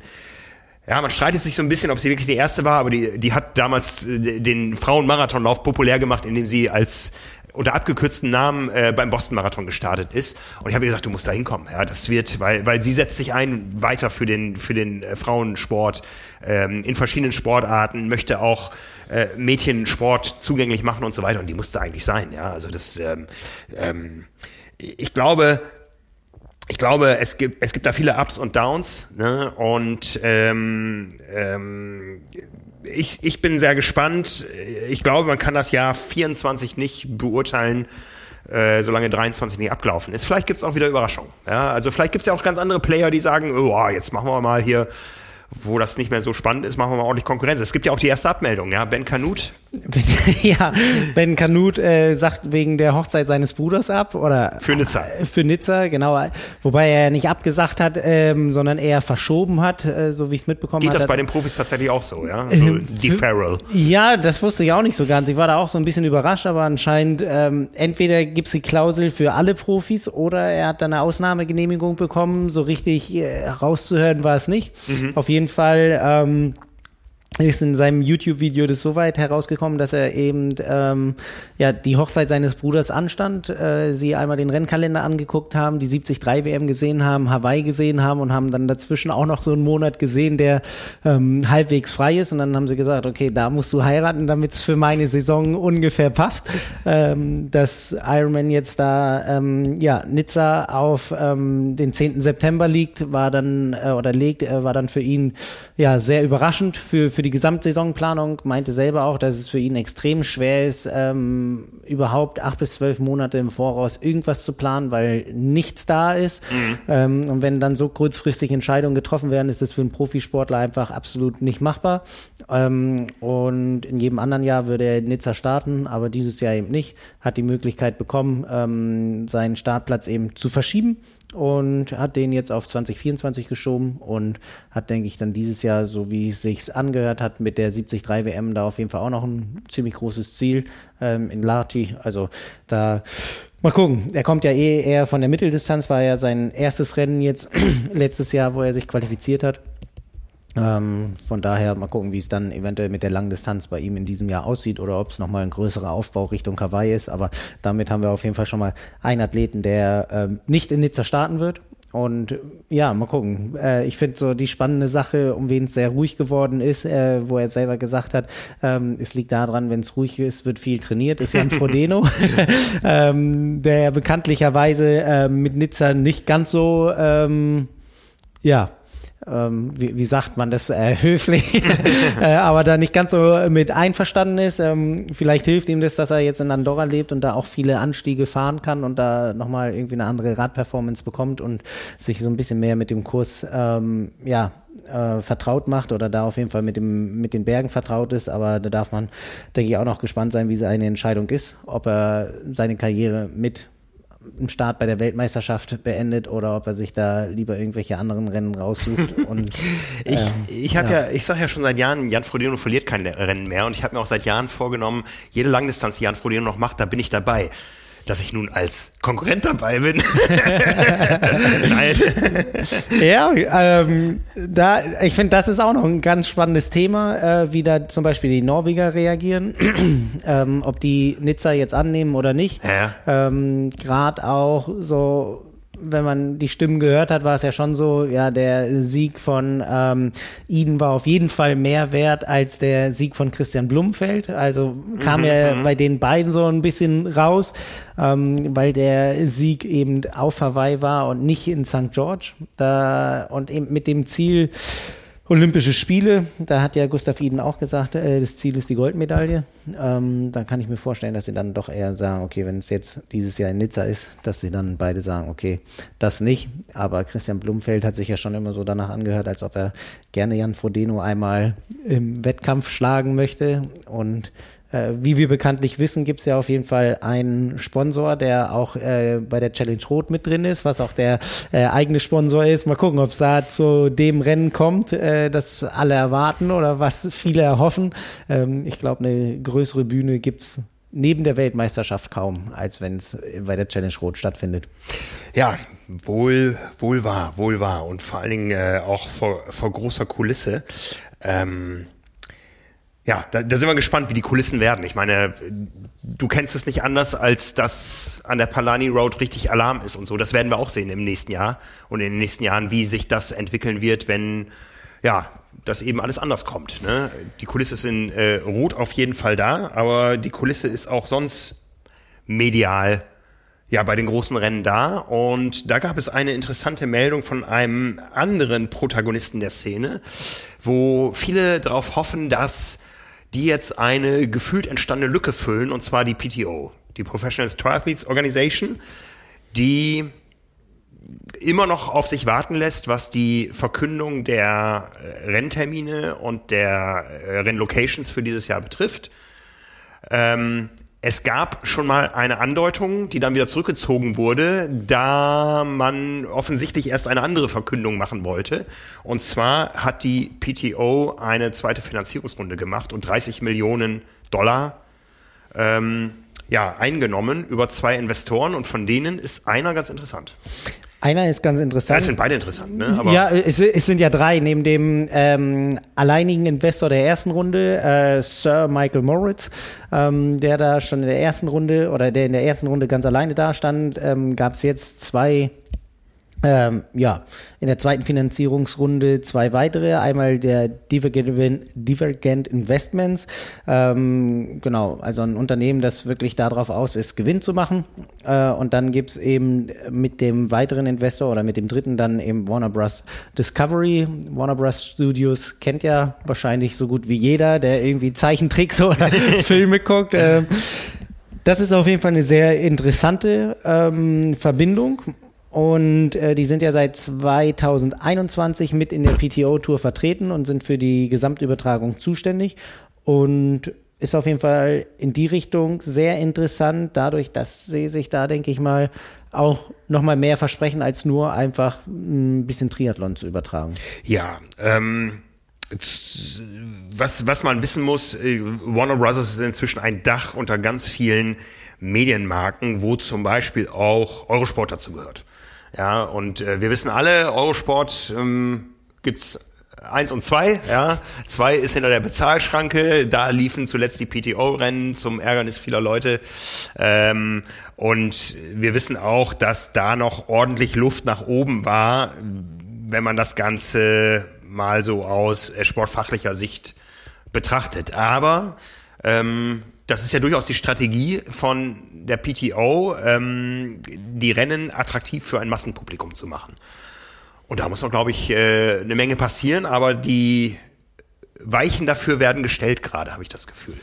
ja, man streitet sich so ein bisschen, ob sie wirklich die erste war, aber die, die hat damals äh, den Frauenmarathonlauf populär gemacht, indem sie als unter abgekürzten Namen äh, beim Boston Marathon gestartet ist. Und ich habe gesagt, du musst da hinkommen. Ja, das wird, weil, weil sie setzt sich ein weiter für den, für den äh, Frauensport ähm, in verschiedenen Sportarten, möchte auch äh, Mädchen Sport zugänglich machen und so weiter. Und die musste eigentlich sein. Ja, also das, ähm, ähm, ich glaube, ich glaube, es gibt, es gibt da viele Ups und Downs. Ne? Und ähm, ähm, ich, ich bin sehr gespannt. Ich glaube, man kann das Jahr 24 nicht beurteilen, äh, solange 23 nicht abgelaufen ist. Vielleicht gibt's auch wieder Überraschungen. Ja? Also vielleicht gibt's ja auch ganz andere Player, die sagen, oh, jetzt machen wir mal hier wo das nicht mehr so spannend ist, machen wir mal ordentlich Konkurrenz. Es gibt ja auch die erste Abmeldung, ja. Ben Kanut. ja, Ben Kanut äh, sagt wegen der Hochzeit seines Bruders ab oder für Nizza. Äh, für Nizza, genau. Wobei er nicht abgesagt hat, ähm, sondern eher verschoben hat, äh, so wie ich es mitbekommen habe. Geht das bei den Profis tatsächlich auch so, ja? So äh, die Farrell. Ja, das wusste ich auch nicht so ganz. Ich war da auch so ein bisschen überrascht, aber anscheinend ähm, entweder gibt's die Klausel für alle Profis oder er hat dann eine Ausnahmegenehmigung bekommen. So richtig äh, rauszuhören war es nicht. Mhm. Auf jeden jeden Fall ähm, ist in seinem YouTube-Video das so weit herausgekommen, dass er eben ähm, ja die Hochzeit seines Bruders anstand, äh, sie einmal den Rennkalender angeguckt haben, die 73 WM gesehen haben, Hawaii gesehen haben und haben dann dazwischen auch noch so einen Monat gesehen, der ähm, halbwegs frei ist und dann haben sie gesagt, okay, da musst du heiraten, damit es für meine Saison ungefähr passt. Ähm, dass Ironman jetzt da ähm, ja Nizza auf ähm, den 10. September liegt, war dann äh, oder legt, äh, war dann für ihn ja sehr überraschend für für die die Gesamtsaisonplanung, meinte selber auch, dass es für ihn extrem schwer ist, ähm, überhaupt acht bis zwölf Monate im Voraus irgendwas zu planen, weil nichts da ist. Mhm. Ähm, und wenn dann so kurzfristig Entscheidungen getroffen werden, ist das für einen Profisportler einfach absolut nicht machbar. Ähm, und in jedem anderen Jahr würde er Nizza starten, aber dieses Jahr eben nicht. Hat die Möglichkeit bekommen, ähm, seinen Startplatz eben zu verschieben und hat den jetzt auf 2024 geschoben und hat, denke ich, dann dieses Jahr, so wie es sich angehört hat, mit der 73 WM da auf jeden Fall auch noch ein ziemlich großes Ziel ähm, in Lati. Also da Mal gucken. Er kommt ja eh eher von der Mitteldistanz, war ja sein erstes Rennen jetzt letztes Jahr, wo er sich qualifiziert hat. Ähm, von daher mal gucken, wie es dann eventuell mit der Langdistanz bei ihm in diesem Jahr aussieht oder ob es nochmal ein größerer Aufbau Richtung Hawaii ist. Aber damit haben wir auf jeden Fall schon mal einen Athleten, der ähm, nicht in Nizza starten wird. Und ja, mal gucken. Äh, ich finde so die spannende Sache, um wen es sehr ruhig geworden ist, äh, wo er selber gesagt hat, ähm, es liegt daran, wenn es ruhig ist, wird viel trainiert, ist Jan Frodeno, ähm, der bekanntlicherweise äh, mit Nizza nicht ganz so ähm, ja, ähm, wie, wie sagt man das äh, höflich, äh, aber da nicht ganz so mit einverstanden ist. Ähm, vielleicht hilft ihm das, dass er jetzt in Andorra lebt und da auch viele Anstiege fahren kann und da nochmal irgendwie eine andere Radperformance bekommt und sich so ein bisschen mehr mit dem Kurs ähm, ja, äh, vertraut macht oder da auf jeden Fall mit, dem, mit den Bergen vertraut ist. Aber da darf man, denke ich, auch noch gespannt sein, wie seine Entscheidung ist, ob er seine Karriere mit einen Start bei der Weltmeisterschaft beendet oder ob er sich da lieber irgendwelche anderen Rennen raussucht. Und, ich ähm, ich habe ja. ja. ich sage ja schon seit Jahren, Jan Frodeno verliert kein Rennen mehr und ich habe mir auch seit Jahren vorgenommen, jede Langdistanz, die Jan Frodeno noch macht, da bin ich dabei dass ich nun als Konkurrent dabei bin. Nein. ja, ähm, da, ich finde, das ist auch noch ein ganz spannendes Thema, äh, wie da zum Beispiel die Norweger reagieren, ähm, ob die Nizza jetzt annehmen oder nicht. Ja. Ähm, Gerade auch so wenn man die Stimmen gehört hat, war es ja schon so, ja, der Sieg von ähm, Eden war auf jeden Fall mehr wert als der Sieg von Christian Blumfeld. Also kam mhm, ja mhm. bei den beiden so ein bisschen raus, ähm, weil der Sieg eben auf Hawaii war und nicht in St. George. Da, und eben mit dem Ziel, Olympische Spiele, da hat ja Gustav Iden auch gesagt, äh, das Ziel ist die Goldmedaille. Ähm, dann kann ich mir vorstellen, dass sie dann doch eher sagen, okay, wenn es jetzt dieses Jahr in Nizza ist, dass sie dann beide sagen, okay, das nicht. Aber Christian Blumfeld hat sich ja schon immer so danach angehört, als ob er gerne Jan Frodeno einmal im Wettkampf schlagen möchte. Und äh, wie wir bekanntlich wissen, gibt es ja auf jeden Fall einen Sponsor, der auch äh, bei der Challenge Rot mit drin ist, was auch der äh, eigene Sponsor ist. Mal gucken, ob es da zu dem Rennen kommt, äh, das alle erwarten oder was viele erhoffen. Ähm, ich glaube, eine größere Bühne gibt es neben der Weltmeisterschaft kaum, als wenn es bei der Challenge Rot stattfindet. Ja, wohl, wohl wahr, wohl wahr und vor allen Dingen äh, auch vor, vor großer Kulisse. Ähm ja, da, da sind wir gespannt, wie die Kulissen werden. Ich meine, du kennst es nicht anders, als dass an der Palani Road richtig Alarm ist und so. Das werden wir auch sehen im nächsten Jahr und in den nächsten Jahren, wie sich das entwickeln wird, wenn ja das eben alles anders kommt. Ne? Die Kulisse ist in äh, Rot auf jeden Fall da, aber die Kulisse ist auch sonst medial ja bei den großen Rennen da. Und da gab es eine interessante Meldung von einem anderen Protagonisten der Szene, wo viele darauf hoffen, dass die jetzt eine gefühlt entstandene Lücke füllen, und zwar die PTO, die Professional Triathletes Organization, die immer noch auf sich warten lässt, was die Verkündung der äh, Renntermine und der äh, Rennlocations für dieses Jahr betrifft. Ähm, es gab schon mal eine Andeutung, die dann wieder zurückgezogen wurde, da man offensichtlich erst eine andere Verkündung machen wollte. Und zwar hat die PTO eine zweite Finanzierungsrunde gemacht und 30 Millionen Dollar ähm, ja, eingenommen über zwei Investoren und von denen ist einer ganz interessant. Einer ist ganz interessant. Ja, es sind beide interessant, ne? Aber ja, es, es, sind ja drei. Neben dem ähm, alleinigen Investor der ersten Runde, äh, Sir Michael Moritz, ähm, der da schon in der ersten Runde oder der in der ersten Runde ganz alleine da stand, ähm, gab es jetzt zwei ähm, ja, in der zweiten Finanzierungsrunde zwei weitere. Einmal der Divergent, Divergent Investments. Ähm, genau, also ein Unternehmen, das wirklich darauf aus ist, Gewinn zu machen. Äh, und dann gibt's eben mit dem weiteren Investor oder mit dem dritten dann eben Warner Bros. Discovery. Warner Bros. Studios kennt ja wahrscheinlich so gut wie jeder, der irgendwie Zeichentricks oder Filme guckt. Äh, das ist auf jeden Fall eine sehr interessante ähm, Verbindung. Und äh, die sind ja seit 2021 mit in der PTO-Tour vertreten und sind für die Gesamtübertragung zuständig. Und ist auf jeden Fall in die Richtung sehr interessant, dadurch, dass sie sich da, denke ich mal, auch nochmal mehr versprechen, als nur einfach ein bisschen Triathlon zu übertragen. Ja, ähm, was, was man wissen muss, äh, Warner Bros. ist inzwischen ein Dach unter ganz vielen Medienmarken, wo zum Beispiel auch Eurosport dazu gehört. Ja, und äh, wir wissen alle, Eurosport ähm, gibt's eins und zwei, ja. Zwei ist hinter der Bezahlschranke, da liefen zuletzt die PTO-Rennen zum Ärgernis vieler Leute. Ähm, und wir wissen auch, dass da noch ordentlich Luft nach oben war, wenn man das Ganze mal so aus äh, sportfachlicher Sicht betrachtet. Aber ähm, das ist ja durchaus die Strategie von der PTO, ähm, die Rennen attraktiv für ein Massenpublikum zu machen. Und da muss noch, glaube ich, äh, eine Menge passieren, aber die Weichen dafür werden gestellt gerade, habe ich das Gefühl.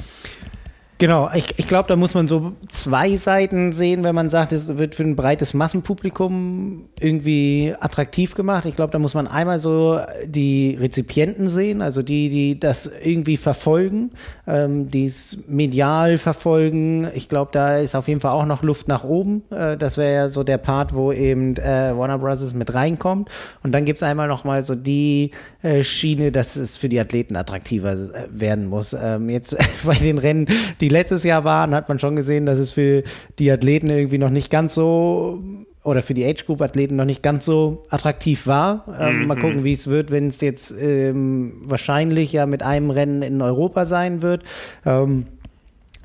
Genau, ich, ich glaube, da muss man so zwei Seiten sehen, wenn man sagt, es wird für ein breites Massenpublikum irgendwie attraktiv gemacht. Ich glaube, da muss man einmal so die Rezipienten sehen, also die, die das irgendwie verfolgen, ähm, die es medial verfolgen. Ich glaube, da ist auf jeden Fall auch noch Luft nach oben. Äh, das wäre ja so der Part, wo eben äh, Warner Bros. mit reinkommt. Und dann gibt's einmal noch mal so die äh, Schiene, dass es für die Athleten attraktiver äh, werden muss. Ähm, jetzt bei den Rennen, die die letztes Jahr waren, hat man schon gesehen, dass es für die Athleten irgendwie noch nicht ganz so oder für die Age Group Athleten noch nicht ganz so attraktiv war. Ähm, mhm. Mal gucken, wie es wird, wenn es jetzt ähm, wahrscheinlich ja mit einem Rennen in Europa sein wird. Ähm,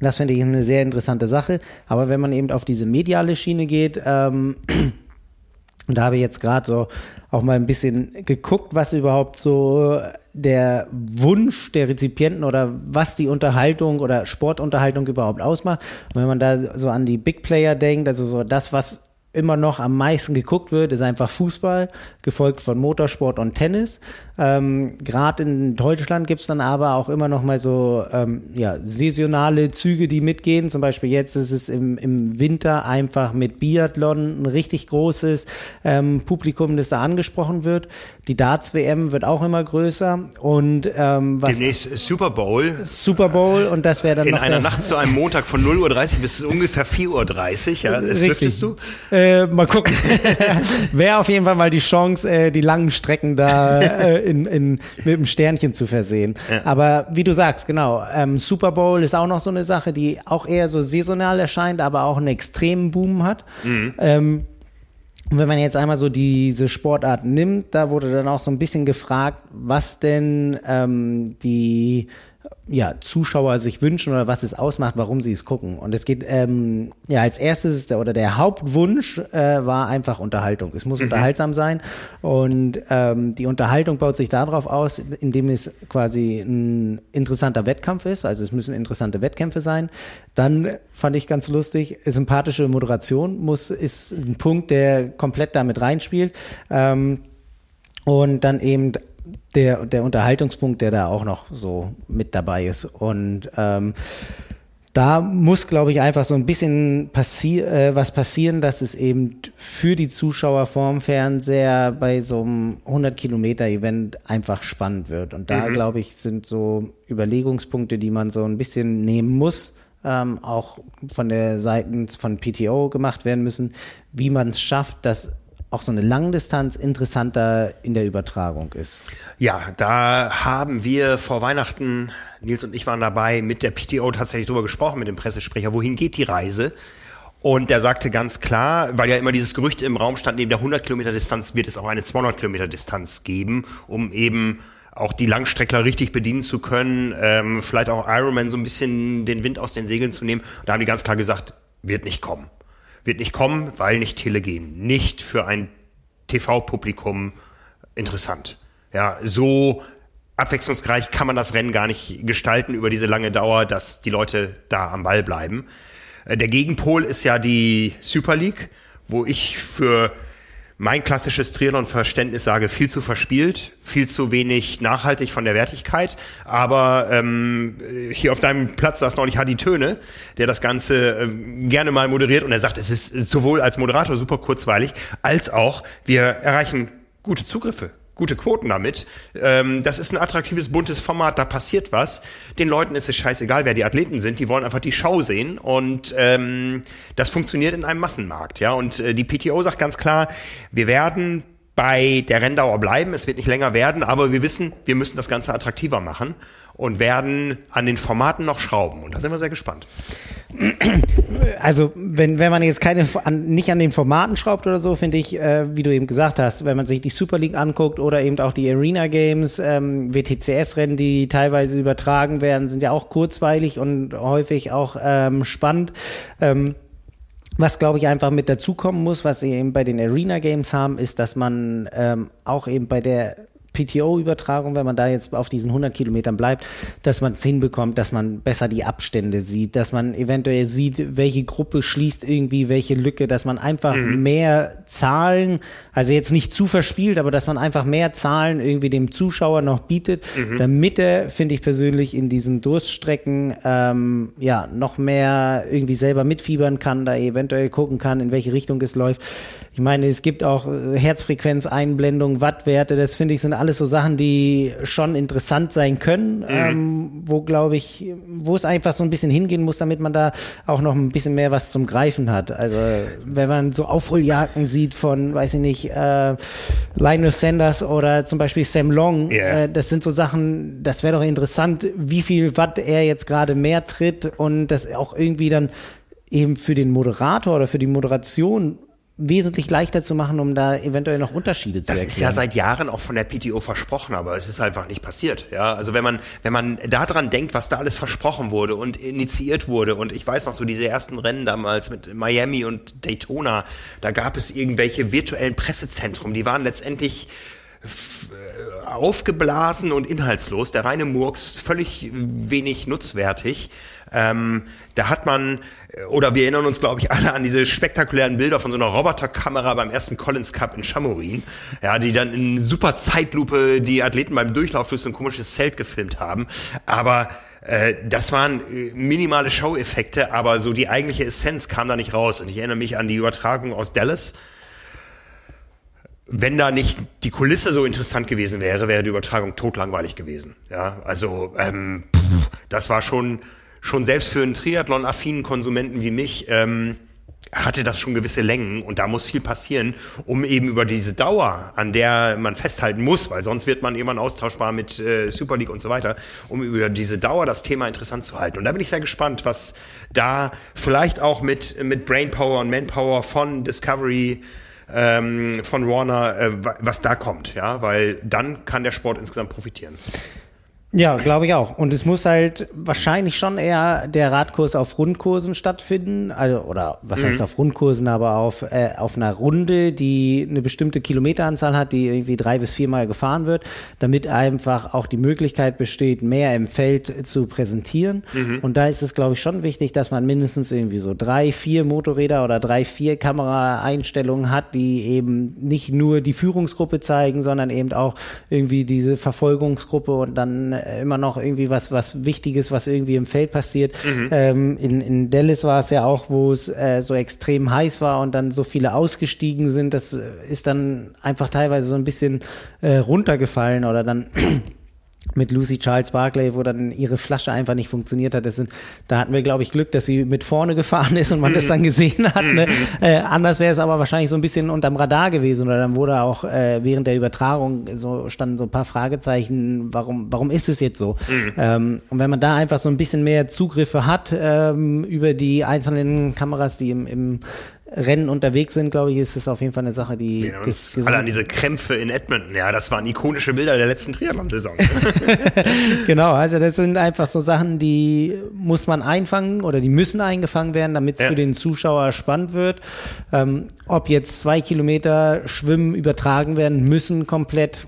das finde ich eine sehr interessante Sache. Aber wenn man eben auf diese mediale Schiene geht, ähm, Und da habe ich jetzt gerade so auch mal ein bisschen geguckt, was überhaupt so der Wunsch der Rezipienten oder was die Unterhaltung oder Sportunterhaltung überhaupt ausmacht. Und wenn man da so an die Big Player denkt, also so das, was immer noch am meisten geguckt wird, ist einfach Fußball, gefolgt von Motorsport und Tennis. Ähm, Gerade in Deutschland gibt's dann aber auch immer noch mal so ähm, ja, saisonale Züge, die mitgehen. Zum Beispiel jetzt ist es im, im Winter einfach mit Biathlon ein richtig großes ähm, Publikum, das da angesprochen wird. Die Darts-WM wird auch immer größer. Und ähm, was Demnächst Super Bowl. Super Bowl und das wäre dann In noch einer Nacht zu einem Montag von 0.30 Uhr bis ungefähr 4.30 Uhr. Ja, das Richtig. du? Äh, mal gucken. wäre auf jeden Fall mal die Chance, äh, die langen Strecken da äh, in, in, mit einem Sternchen zu versehen. Ja. Aber wie du sagst, genau, ähm, Super Bowl ist auch noch so eine Sache, die auch eher so saisonal erscheint, aber auch einen extremen Boom hat. Ähm, und wenn man jetzt einmal so diese Sportart nimmt, da wurde dann auch so ein bisschen gefragt, was denn ähm, die ja, Zuschauer sich wünschen oder was es ausmacht, warum sie es gucken. Und es geht, ähm, ja, als erstes der, oder der Hauptwunsch äh, war einfach Unterhaltung. Es muss unterhaltsam sein. Und ähm, die Unterhaltung baut sich darauf aus, indem es quasi ein interessanter Wettkampf ist. Also es müssen interessante Wettkämpfe sein. Dann fand ich ganz lustig, sympathische Moderation muss, ist ein Punkt, der komplett damit reinspielt. Ähm, und dann eben der, der Unterhaltungspunkt, der da auch noch so mit dabei ist. Und ähm, da muss, glaube ich, einfach so ein bisschen passi äh, was passieren, dass es eben für die Zuschauer vorm Fernseher bei so einem 100-Kilometer-Event einfach spannend wird. Und da, Mhm. glaube ich, sind so Überlegungspunkte, die man so ein bisschen nehmen muss, ähm, auch von der Seite von PTO gemacht werden müssen, wie man es schafft, dass auch so eine Langdistanz interessanter in der Übertragung ist. Ja, da haben wir vor Weihnachten, Nils und ich waren dabei, mit der PTO tatsächlich drüber gesprochen, mit dem Pressesprecher, wohin geht die Reise? Und der sagte ganz klar, weil ja immer dieses Gerücht im Raum stand, neben der 100 Kilometer Distanz wird es auch eine 200 Kilometer Distanz geben, um eben auch die Langstreckler richtig bedienen zu können, ähm, vielleicht auch Ironman so ein bisschen den Wind aus den Segeln zu nehmen. Da haben die ganz klar gesagt, wird nicht kommen. Wird nicht kommen, weil nicht telegen. Nicht für ein TV-Publikum interessant. Ja, so abwechslungsreich kann man das Rennen gar nicht gestalten über diese lange Dauer, dass die Leute da am Ball bleiben. Äh, Der Gegenpol ist ja die Super League, wo ich für mein klassisches Triathlon-Verständnis sage, viel zu verspielt, viel zu wenig nachhaltig von der Wertigkeit. Aber ähm, hier auf deinem Platz saß neulich Hadi Töne, der das Ganze ähm, gerne mal moderiert und er sagt, es ist sowohl als Moderator super kurzweilig, als auch wir erreichen gute Zugriffe, gute Quoten damit. Ähm, das ist ein attraktives, buntes Format, da passiert was. Den Leuten ist es scheißegal, wer die Athleten sind, die wollen einfach die Show sehen und ähm, das funktioniert in einem Massenmarkt. Ja, Und äh, die PTO sagt ganz klar, wir werden bei der Renndauer bleiben, es wird nicht länger werden, aber wir wissen, wir müssen das Ganze attraktiver machen und werden an den Formaten noch schrauben. Und da sind wir sehr gespannt. Also, wenn, wenn man jetzt keine, an, nicht an den Formaten schraubt oder so, finde ich, äh, wie du eben gesagt hast, wenn man sich die Super League anguckt oder eben auch die Arena Games, ähm, WTCS-Rennen, die teilweise übertragen werden, sind ja auch kurzweilig und häufig auch ähm, spannend. Ähm, was, glaube ich, einfach mit dazukommen muss, was sie eben bei den Arena Games haben, ist, dass man ähm, auch eben bei der PTO-Übertragung, wenn man da jetzt auf diesen 100 Kilometern bleibt, dass man es hinbekommt, dass man besser die Abstände sieht, dass man eventuell sieht, welche Gruppe schließt irgendwie welche Lücke, dass man einfach mehr Zahlen, also jetzt nicht zu verspielt, aber dass man einfach mehr Zahlen irgendwie dem Zuschauer noch bietet, damit er, finde ich persönlich, in diesen Durststrecken ähm, ja noch mehr irgendwie selber mitfiebern kann, da eventuell gucken kann, in welche Richtung es läuft. Ich meine, es gibt auch äh, Herzfrequenzeinblendungen, Wattwerte, das finde ich sind alles so Sachen, die schon interessant sein können, ähm, wo glaube ich, wo es einfach so ein bisschen hingehen muss, damit man da auch noch ein bisschen mehr was zum Greifen hat. Also wenn man so Aufholjagden sieht von, weiß ich nicht, äh, Lionel Sanders oder zum Beispiel Sam Long, Ja. äh, das sind so Sachen, das wäre doch interessant, wie viel Watt er jetzt gerade mehr tritt und das auch irgendwie dann eben für den Moderator oder für die Moderation wesentlich leichter zu machen, um da eventuell noch Unterschiede zu das erklären. Das ist ja seit Jahren auch von der PTO versprochen, aber es ist einfach nicht passiert. Ja, also wenn man wenn man daran denkt, was da alles versprochen wurde und initiiert wurde und ich weiß noch so diese ersten Rennen damals mit Miami und Daytona, da gab es irgendwelche virtuellen Pressezentren, die waren letztendlich aufgeblasen und inhaltslos, der reine Murks, völlig wenig nutzwertig. Ähm, da hat man, oder wir erinnern uns, glaube ich, alle an diese spektakulären Bilder von so einer Roboterkamera beim ersten Collins Cup in Chamorin, ja, die dann in super Zeitlupe die Athleten beim Durchlauf durch so ein komisches Zelt gefilmt haben. Aber äh, das waren äh, minimale Show-Effekte, aber so die eigentliche Essenz kam da nicht raus. Und ich erinnere mich an die Übertragung aus Dallas, wenn da nicht die Kulisse so interessant gewesen wäre, wäre die Übertragung totlangweilig gewesen. Ja, also ähm, pff, das war schon schon selbst für einen Triathlon-affinen Konsumenten wie mich ähm, hatte das schon gewisse Längen und da muss viel passieren, um eben über diese Dauer, an der man festhalten muss, weil sonst wird man irgendwann austauschbar mit äh, Super League und so weiter, um über diese Dauer das Thema interessant zu halten. Und da bin ich sehr gespannt, was da vielleicht auch mit mit Brainpower und Manpower von Discovery ähm, von Warner, äh, was da kommt, ja, weil dann kann der Sport insgesamt profitieren. Ja, glaube ich auch. Und es muss halt wahrscheinlich schon eher der Radkurs auf Rundkursen stattfinden, also oder was mhm. heißt auf Rundkursen, aber auf äh, auf einer Runde, die eine bestimmte Kilometeranzahl hat, die irgendwie drei bis viermal gefahren wird, damit einfach auch die Möglichkeit besteht, mehr im Feld zu präsentieren. Mhm. Und da ist es, glaube ich, schon wichtig, dass man mindestens irgendwie so drei, vier Motorräder oder drei, vier Kameraeinstellungen hat, die eben nicht nur die Führungsgruppe zeigen, sondern eben auch irgendwie diese Verfolgungsgruppe und dann äh, immer noch irgendwie was, was Wichtiges, was irgendwie im Feld passiert. Mhm. Ähm, in, in Dallas war es ja auch, wo es äh, so extrem heiß war und dann so viele ausgestiegen sind. Das ist dann einfach teilweise so ein bisschen äh, runtergefallen oder dann mit Lucy Charles Barclay, wo dann ihre Flasche einfach nicht funktioniert hat. Das sind, da hatten wir, glaube ich, Glück, dass sie mit vorne gefahren ist und man das dann gesehen hat. Ne? Äh, anders wäre es aber wahrscheinlich so ein bisschen unterm Radar gewesen oder dann wurde auch äh, während der Übertragung so standen so ein paar Fragezeichen, warum, warum ist es jetzt so? Mhm. Ähm, und wenn man da einfach so ein bisschen mehr Zugriffe hat ähm, über die einzelnen Kameras, die im, im Rennen unterwegs sind, glaube ich, ist es auf jeden Fall eine Sache, die ja, das alle an diese Krämpfe in Edmonton. Ja, das waren ikonische Bilder der letzten Triathlon-Saison. genau, also das sind einfach so Sachen, die muss man einfangen oder die müssen eingefangen werden, damit es ja. für den Zuschauer spannend wird. Ähm, ob jetzt zwei Kilometer Schwimmen übertragen werden müssen komplett,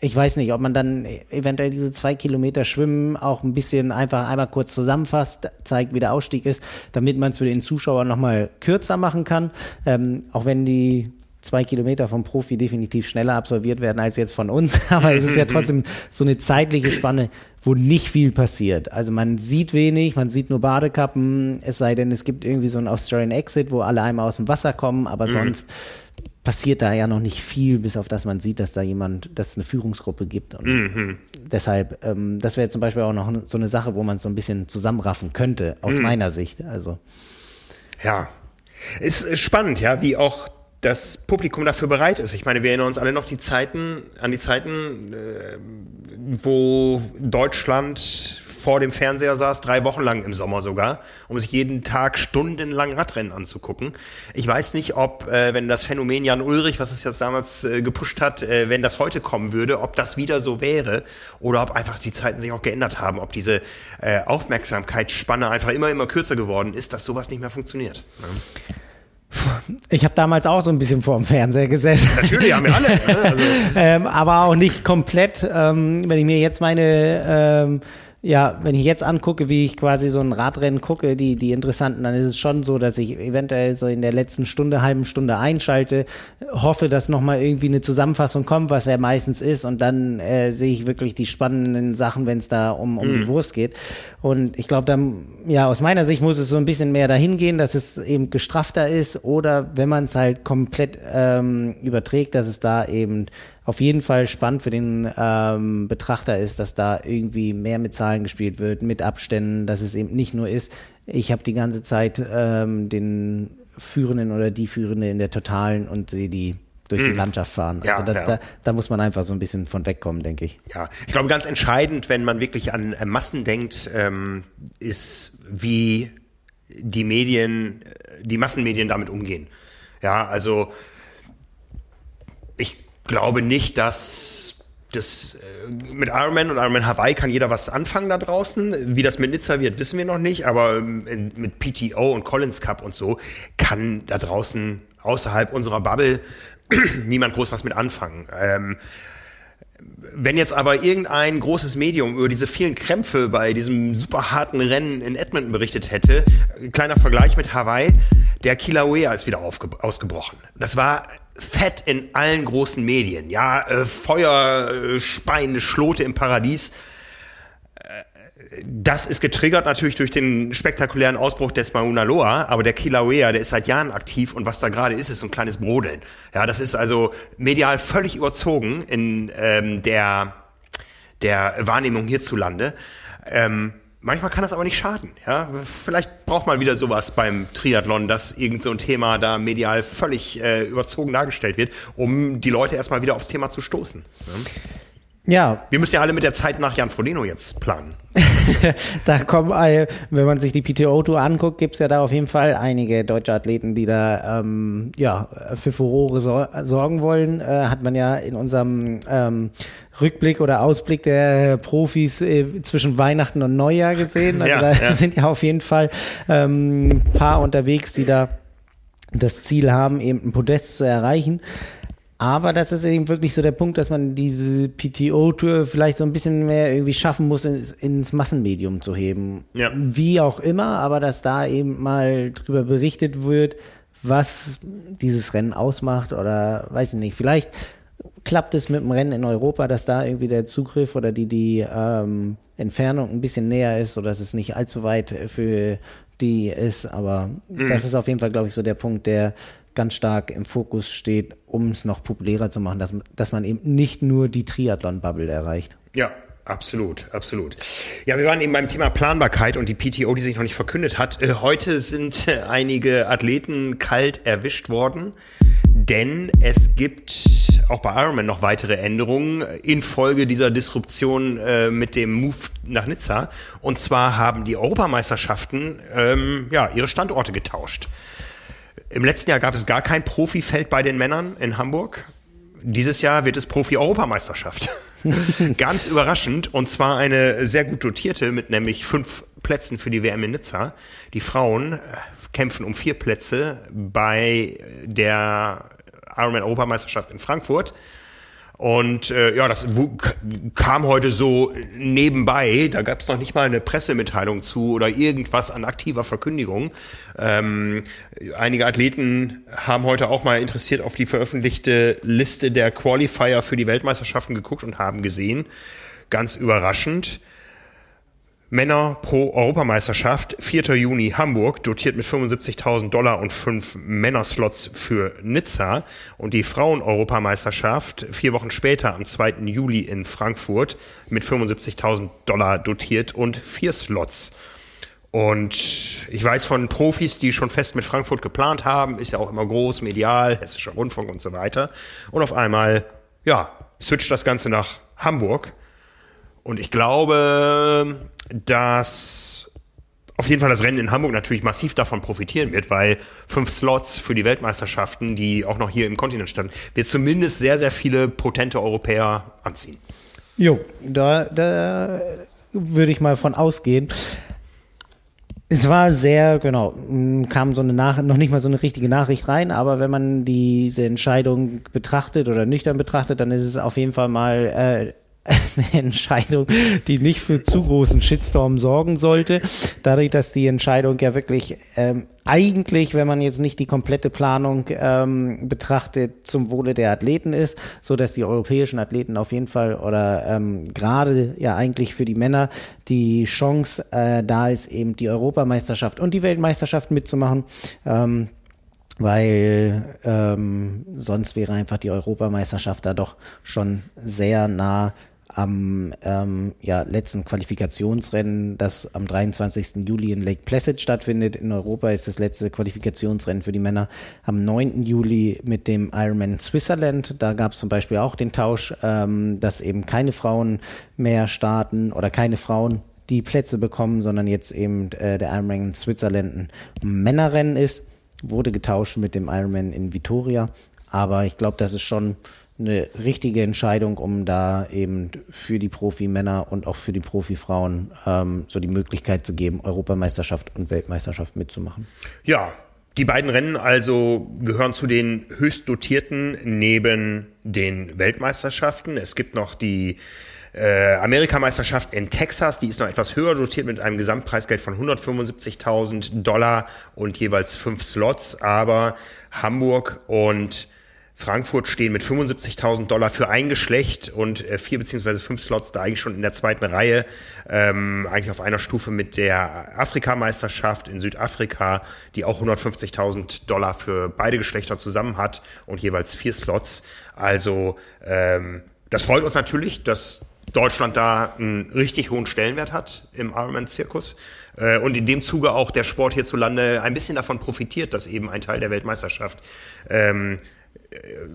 ich weiß nicht, ob man dann eventuell diese zwei Kilometer Schwimmen auch ein bisschen einfach einmal kurz zusammenfasst, zeigt, wie der Ausstieg ist, damit man es für den Zuschauer nochmal kürzer machen kann. Ähm, auch wenn die zwei Kilometer vom Profi definitiv schneller absolviert werden als jetzt von uns, aber es ist ja trotzdem so eine zeitliche Spanne, wo nicht viel passiert. Also man sieht wenig, man sieht nur Badekappen, es sei denn, es gibt irgendwie so einen Australian Exit, wo alle einmal aus dem Wasser kommen, aber mhm. sonst passiert da ja noch nicht viel, bis auf das man sieht, dass da jemand, dass es eine Führungsgruppe gibt. Und mhm. deshalb, ähm, das wäre zum Beispiel auch noch so eine Sache, wo man es so ein bisschen zusammenraffen könnte, aus mhm. meiner Sicht. Also. Ja. Ist spannend, ja, wie auch das Publikum dafür bereit ist. Ich meine, wir erinnern uns alle noch die Zeiten, an die Zeiten, äh, wo Deutschland vor dem Fernseher saß, drei Wochen lang im Sommer sogar, um sich jeden Tag stundenlang Radrennen anzugucken. Ich weiß nicht, ob, äh, wenn das Phänomen Jan Ulrich, was es jetzt damals äh, gepusht hat, äh, wenn das heute kommen würde, ob das wieder so wäre oder ob einfach die Zeiten sich auch geändert haben, ob diese äh, Aufmerksamkeitsspanne einfach immer, immer kürzer geworden ist, dass sowas nicht mehr funktioniert. Ja. Ich habe damals auch so ein bisschen vor dem Fernseher gesessen. Natürlich, haben wir alle. Ne? Also. ähm, aber auch nicht komplett. Ähm, wenn ich mir jetzt meine ähm, ja, wenn ich jetzt angucke, wie ich quasi so ein Radrennen gucke, die, die interessanten, dann ist es schon so, dass ich eventuell so in der letzten Stunde, halben Stunde einschalte, hoffe, dass nochmal irgendwie eine Zusammenfassung kommt, was ja meistens ist, und dann äh, sehe ich wirklich die spannenden Sachen, wenn es da um, um mhm. die Wurst geht. Und ich glaube, dann, ja, aus meiner Sicht muss es so ein bisschen mehr dahin gehen, dass es eben gestrafter ist, oder wenn man es halt komplett ähm, überträgt, dass es da eben auf jeden Fall spannend für den ähm, Betrachter ist, dass da irgendwie mehr mit Zahlen gespielt wird, mit Abständen, dass es eben nicht nur ist, ich habe die ganze Zeit ähm, den Führenden oder die Führende in der Totalen und sehe die durch die mhm. Landschaft fahren. Also ja, da, ja. Da, da, muss man einfach so ein bisschen von wegkommen, denke ich. Ja, ich glaube, ganz entscheidend, wenn man wirklich an äh, Massen denkt, ähm, ist, wie die Medien, äh, die Massenmedien damit umgehen. Ja, also ich glaube nicht, dass das äh, mit Ironman und Ironman Hawaii kann jeder was anfangen da draußen. Wie das mit Nizza wird, wissen wir noch nicht, aber ähm, mit PTO und Collins Cup und so kann da draußen außerhalb unserer Bubble niemand groß was mit anfangen. Ähm, wenn jetzt aber irgendein großes Medium über diese vielen Krämpfe bei diesem super harten Rennen in Edmonton berichtet hätte, kleiner Vergleich mit Hawaii, der Kilauea ist wieder ausgebrochen. Das war fett in allen großen Medien. Ja, äh, Feuer, äh, speiende Schlote im Paradies. Äh, das ist getriggert natürlich durch den spektakulären Ausbruch des Mauna Loa, aber der Kilauea, der ist seit Jahren aktiv und was da gerade ist, ist so ein kleines Brodeln. Ja, das ist also medial völlig überzogen in ähm, der, der Wahrnehmung hierzulande. Ähm, Manchmal kann das aber nicht schaden. Ja? Vielleicht braucht man wieder sowas beim Triathlon, dass irgend so ein Thema da medial völlig äh, überzogen dargestellt wird, um die Leute erstmal wieder aufs Thema zu stoßen. Ja? Ja. Wir müssen ja alle mit der Zeit nach Jan Frodeno jetzt planen. da kommen, wenn man sich die PTO-Tour anguckt, gibt es ja da auf jeden Fall einige deutsche Athleten, die da ähm, ja, für Furore so, sorgen wollen. Äh, hat man ja in unserem ähm, Rückblick oder Ausblick der Profis äh, zwischen Weihnachten und Neujahr gesehen. Also ja, da ja. sind ja auf jeden Fall ähm, ein paar unterwegs, die da das Ziel haben, eben ein Podest zu erreichen. Aber das ist eben wirklich so der Punkt, dass man diese PTO-Tour vielleicht so ein bisschen mehr irgendwie schaffen muss, ins, ins Massenmedium zu heben. Ja. Wie auch immer, aber dass da eben mal drüber berichtet wird, was dieses Rennen ausmacht oder weiß ich nicht. Vielleicht klappt es mit dem Rennen in Europa, dass da irgendwie der Zugriff oder die, die ähm, Entfernung ein bisschen näher ist oder dass es nicht allzu weit für die ist. Aber mhm. das ist auf jeden Fall, glaube ich, so der Punkt, der ganz stark im Fokus steht, um es noch populärer zu machen, dass, dass man eben nicht nur die Triathlon-Bubble erreicht. Ja, Absolut, absolut. Ja, wir waren eben beim Thema Planbarkeit und die PTO, die sich noch nicht verkündet hat. Äh, heute sind äh, einige Athleten kalt erwischt worden, denn es gibt auch bei Ironman noch weitere Änderungen infolge dieser Disruption äh, mit dem Move nach Nizza. Und zwar haben die Europameisterschaften ähm, ja ihre Standorte getauscht. Im letzten Jahr gab es gar kein Profifeld bei den Männern in Hamburg. Dieses Jahr wird es Profi-Europameisterschaft. Ganz überraschend. Und zwar eine sehr gut dotierte mit nämlich fünf Plätzen für die WM in Nizza. Die Frauen äh, kämpfen um vier Plätze bei der Ironman-Europameisterschaft in Frankfurt. Und äh, ja, das kam heute so nebenbei. Da gab es noch nicht mal eine Pressemitteilung zu oder irgendwas an aktiver Verkündigung. Ähm, einige Athleten haben heute auch mal interessiert auf die veröffentlichte Liste der Qualifier für die Weltmeisterschaften geguckt und haben gesehen, ganz überraschend, Männer pro Europameisterschaft, 4. Juni Hamburg, dotiert mit 75.000 Dollar und fünf Männerslots für Nizza. Und die Frauen-Europameisterschaft, vier Wochen später, am 2. Juli in Frankfurt, mit 75.000 Dollar dotiert und vier Slots. Und ich weiß von Profis, die schon fest mit Frankfurt geplant haben, ist ja auch immer groß, medial, hessischer Rundfunk und so weiter. Und auf einmal, ja, switcht das Ganze nach Hamburg. Und ich glaube, dass auf jeden Fall das Rennen in Hamburg natürlich massiv davon profitieren wird, weil fünf Slots für die Weltmeisterschaften, die auch noch hier im Kontinent standen, wird zumindest sehr, sehr viele potente Europäer anziehen. Jo, da, da würde ich mal von ausgehen. Es war sehr, genau, kam so eine Nachricht, noch nicht mal so eine richtige Nachricht rein, aber wenn man diese Entscheidung betrachtet oder nüchtern betrachtet, dann ist es auf jeden Fall mal äh, eine Entscheidung, die nicht für zu großen Shitstorm sorgen sollte. Dadurch, dass die Entscheidung ja wirklich ähm, eigentlich, wenn man jetzt nicht die komplette Planung ähm, betrachtet, zum Wohle der Athleten ist, so dass die europäischen Athleten auf jeden Fall oder ähm, gerade ja eigentlich für die Männer die Chance äh, da ist, eben die Europameisterschaft und die Weltmeisterschaft mitzumachen. Ähm, weil ähm, sonst wäre einfach die Europameisterschaft da doch schon sehr nah am ähm, ja, letzten Qualifikationsrennen, das am 23. Juli in Lake Placid stattfindet. In Europa ist das letzte Qualifikationsrennen für die Männer am 9. Juli mit dem Ironman Switzerland. Da gab es zum Beispiel auch den Tausch, ähm, dass eben keine Frauen mehr starten oder keine Frauen die Plätze bekommen, sondern jetzt eben äh, der Ironman Switzerland ein Männerrennen ist. wurde getauscht mit dem Ironman in Vitoria. Aber ich glaube, das ist schon eine richtige Entscheidung, um da eben für die Profimänner und auch für die Profifrauen ähm, so die Möglichkeit zu geben, Europameisterschaft und Weltmeisterschaft mitzumachen. Ja, die beiden Rennen also gehören zu den höchst dotierten neben den Weltmeisterschaften. Es gibt noch die äh, Amerikameisterschaft in Texas, die ist noch etwas höher dotiert mit einem Gesamtpreisgeld von 175.000 Dollar und jeweils fünf Slots, aber Hamburg und Frankfurt stehen mit 75.000 Dollar für ein Geschlecht und äh, vier beziehungsweise fünf Slots da eigentlich schon in der zweiten Reihe, ähm, eigentlich auf einer Stufe mit der Afrikameisterschaft in Südafrika, die auch 150.000 Dollar für beide Geschlechter zusammen hat und jeweils vier Slots. Also ähm, das freut uns natürlich, dass Deutschland da einen richtig hohen Stellenwert hat im Ironman-Zirkus. Äh, und in dem Zuge auch der Sport hierzulande ein bisschen davon profitiert, dass eben ein Teil der Weltmeisterschaft ähm,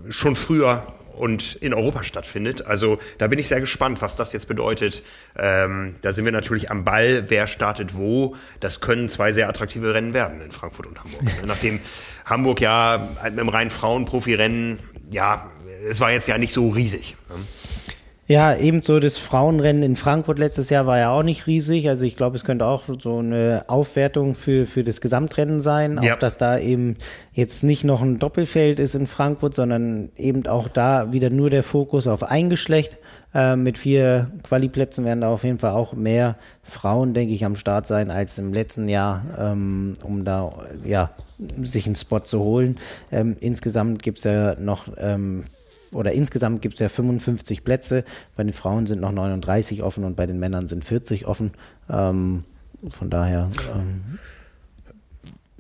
schon früher und in Europa stattfindet. Also da bin ich sehr gespannt, was das jetzt bedeutet. Ähm, da sind wir natürlich am Ball, wer startet wo. Das können zwei sehr attraktive Rennen werden in Frankfurt und Hamburg. Nachdem Hamburg ja mit einem reinen Frauen-Profi-Rennen, ja, es war jetzt ja nicht so riesig. Ne? Ja, ebenso das Frauenrennen in Frankfurt letztes Jahr war ja auch nicht riesig. Also ich glaube, es könnte auch so eine Aufwertung für, für das Gesamtrennen sein. Ja. Auch dass da eben jetzt nicht noch ein Doppelfeld ist in Frankfurt, sondern eben auch da wieder nur der Fokus auf ein Geschlecht. Äh, mit vier Qualiplätzen werden da auf jeden Fall auch mehr Frauen, denke ich, am Start sein als im letzten Jahr, ähm, um da ja sich einen Spot zu holen. Ähm, insgesamt gibt's ja noch ähm, oder insgesamt gibt es ja 55 Plätze. Bei den Frauen sind noch 39 offen und bei den Männern sind 40 offen. Ähm, von daher. Ähm,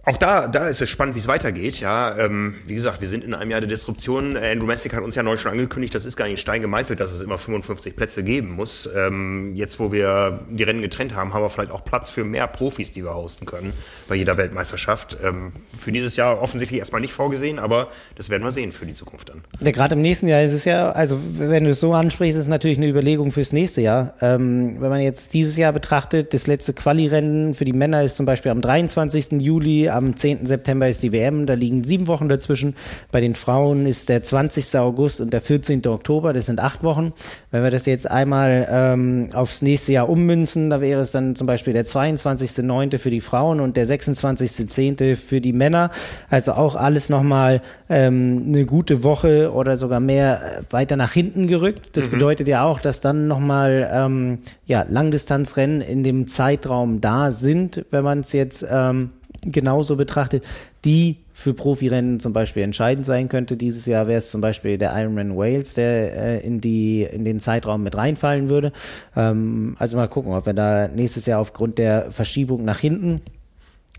auch da, da ist es spannend, wie es weitergeht. Ja, ähm, wie gesagt, wir sind in einem Jahr der Disruption. Äh, Andrew Messick hat uns ja neu schon angekündigt, das ist gar nicht in Stein gemeißelt, dass es immer 55 Plätze geben muss. Ähm, jetzt, wo wir die Rennen getrennt haben, haben wir vielleicht auch Platz für mehr Profis, die wir hosten können bei jeder Weltmeisterschaft. Ähm, für dieses Jahr offensichtlich erstmal nicht vorgesehen, aber das werden wir sehen für die Zukunft dann. Ja, Gerade im nächsten Jahr ist es ja, also wenn du es so ansprichst, ist es natürlich eine Überlegung fürs nächste Jahr. Ähm, wenn man jetzt dieses Jahr betrachtet, das letzte Quali-Rennen für die Männer ist zum Beispiel am 23. Juli am 10. September ist die WM, da liegen sieben Wochen dazwischen. Bei den Frauen ist der 20. August und der 14. Oktober, das sind acht Wochen. Wenn wir das jetzt einmal ähm, aufs nächste Jahr ummünzen, da wäre es dann zum Beispiel der 22.9. für die Frauen und der 26.10. für die Männer. Also auch alles nochmal ähm, eine gute Woche oder sogar mehr äh, weiter nach hinten gerückt. Das mhm. bedeutet ja auch, dass dann nochmal ähm, ja, Langdistanzrennen in dem Zeitraum da sind, wenn man es jetzt ähm, genauso betrachtet, die für Profirennen zum Beispiel entscheidend sein könnte. Dieses Jahr wäre es zum Beispiel der Ironman Wales, der äh, in, die, in den Zeitraum mit reinfallen würde. Ähm, also mal gucken, ob wir da nächstes Jahr aufgrund der Verschiebung nach hinten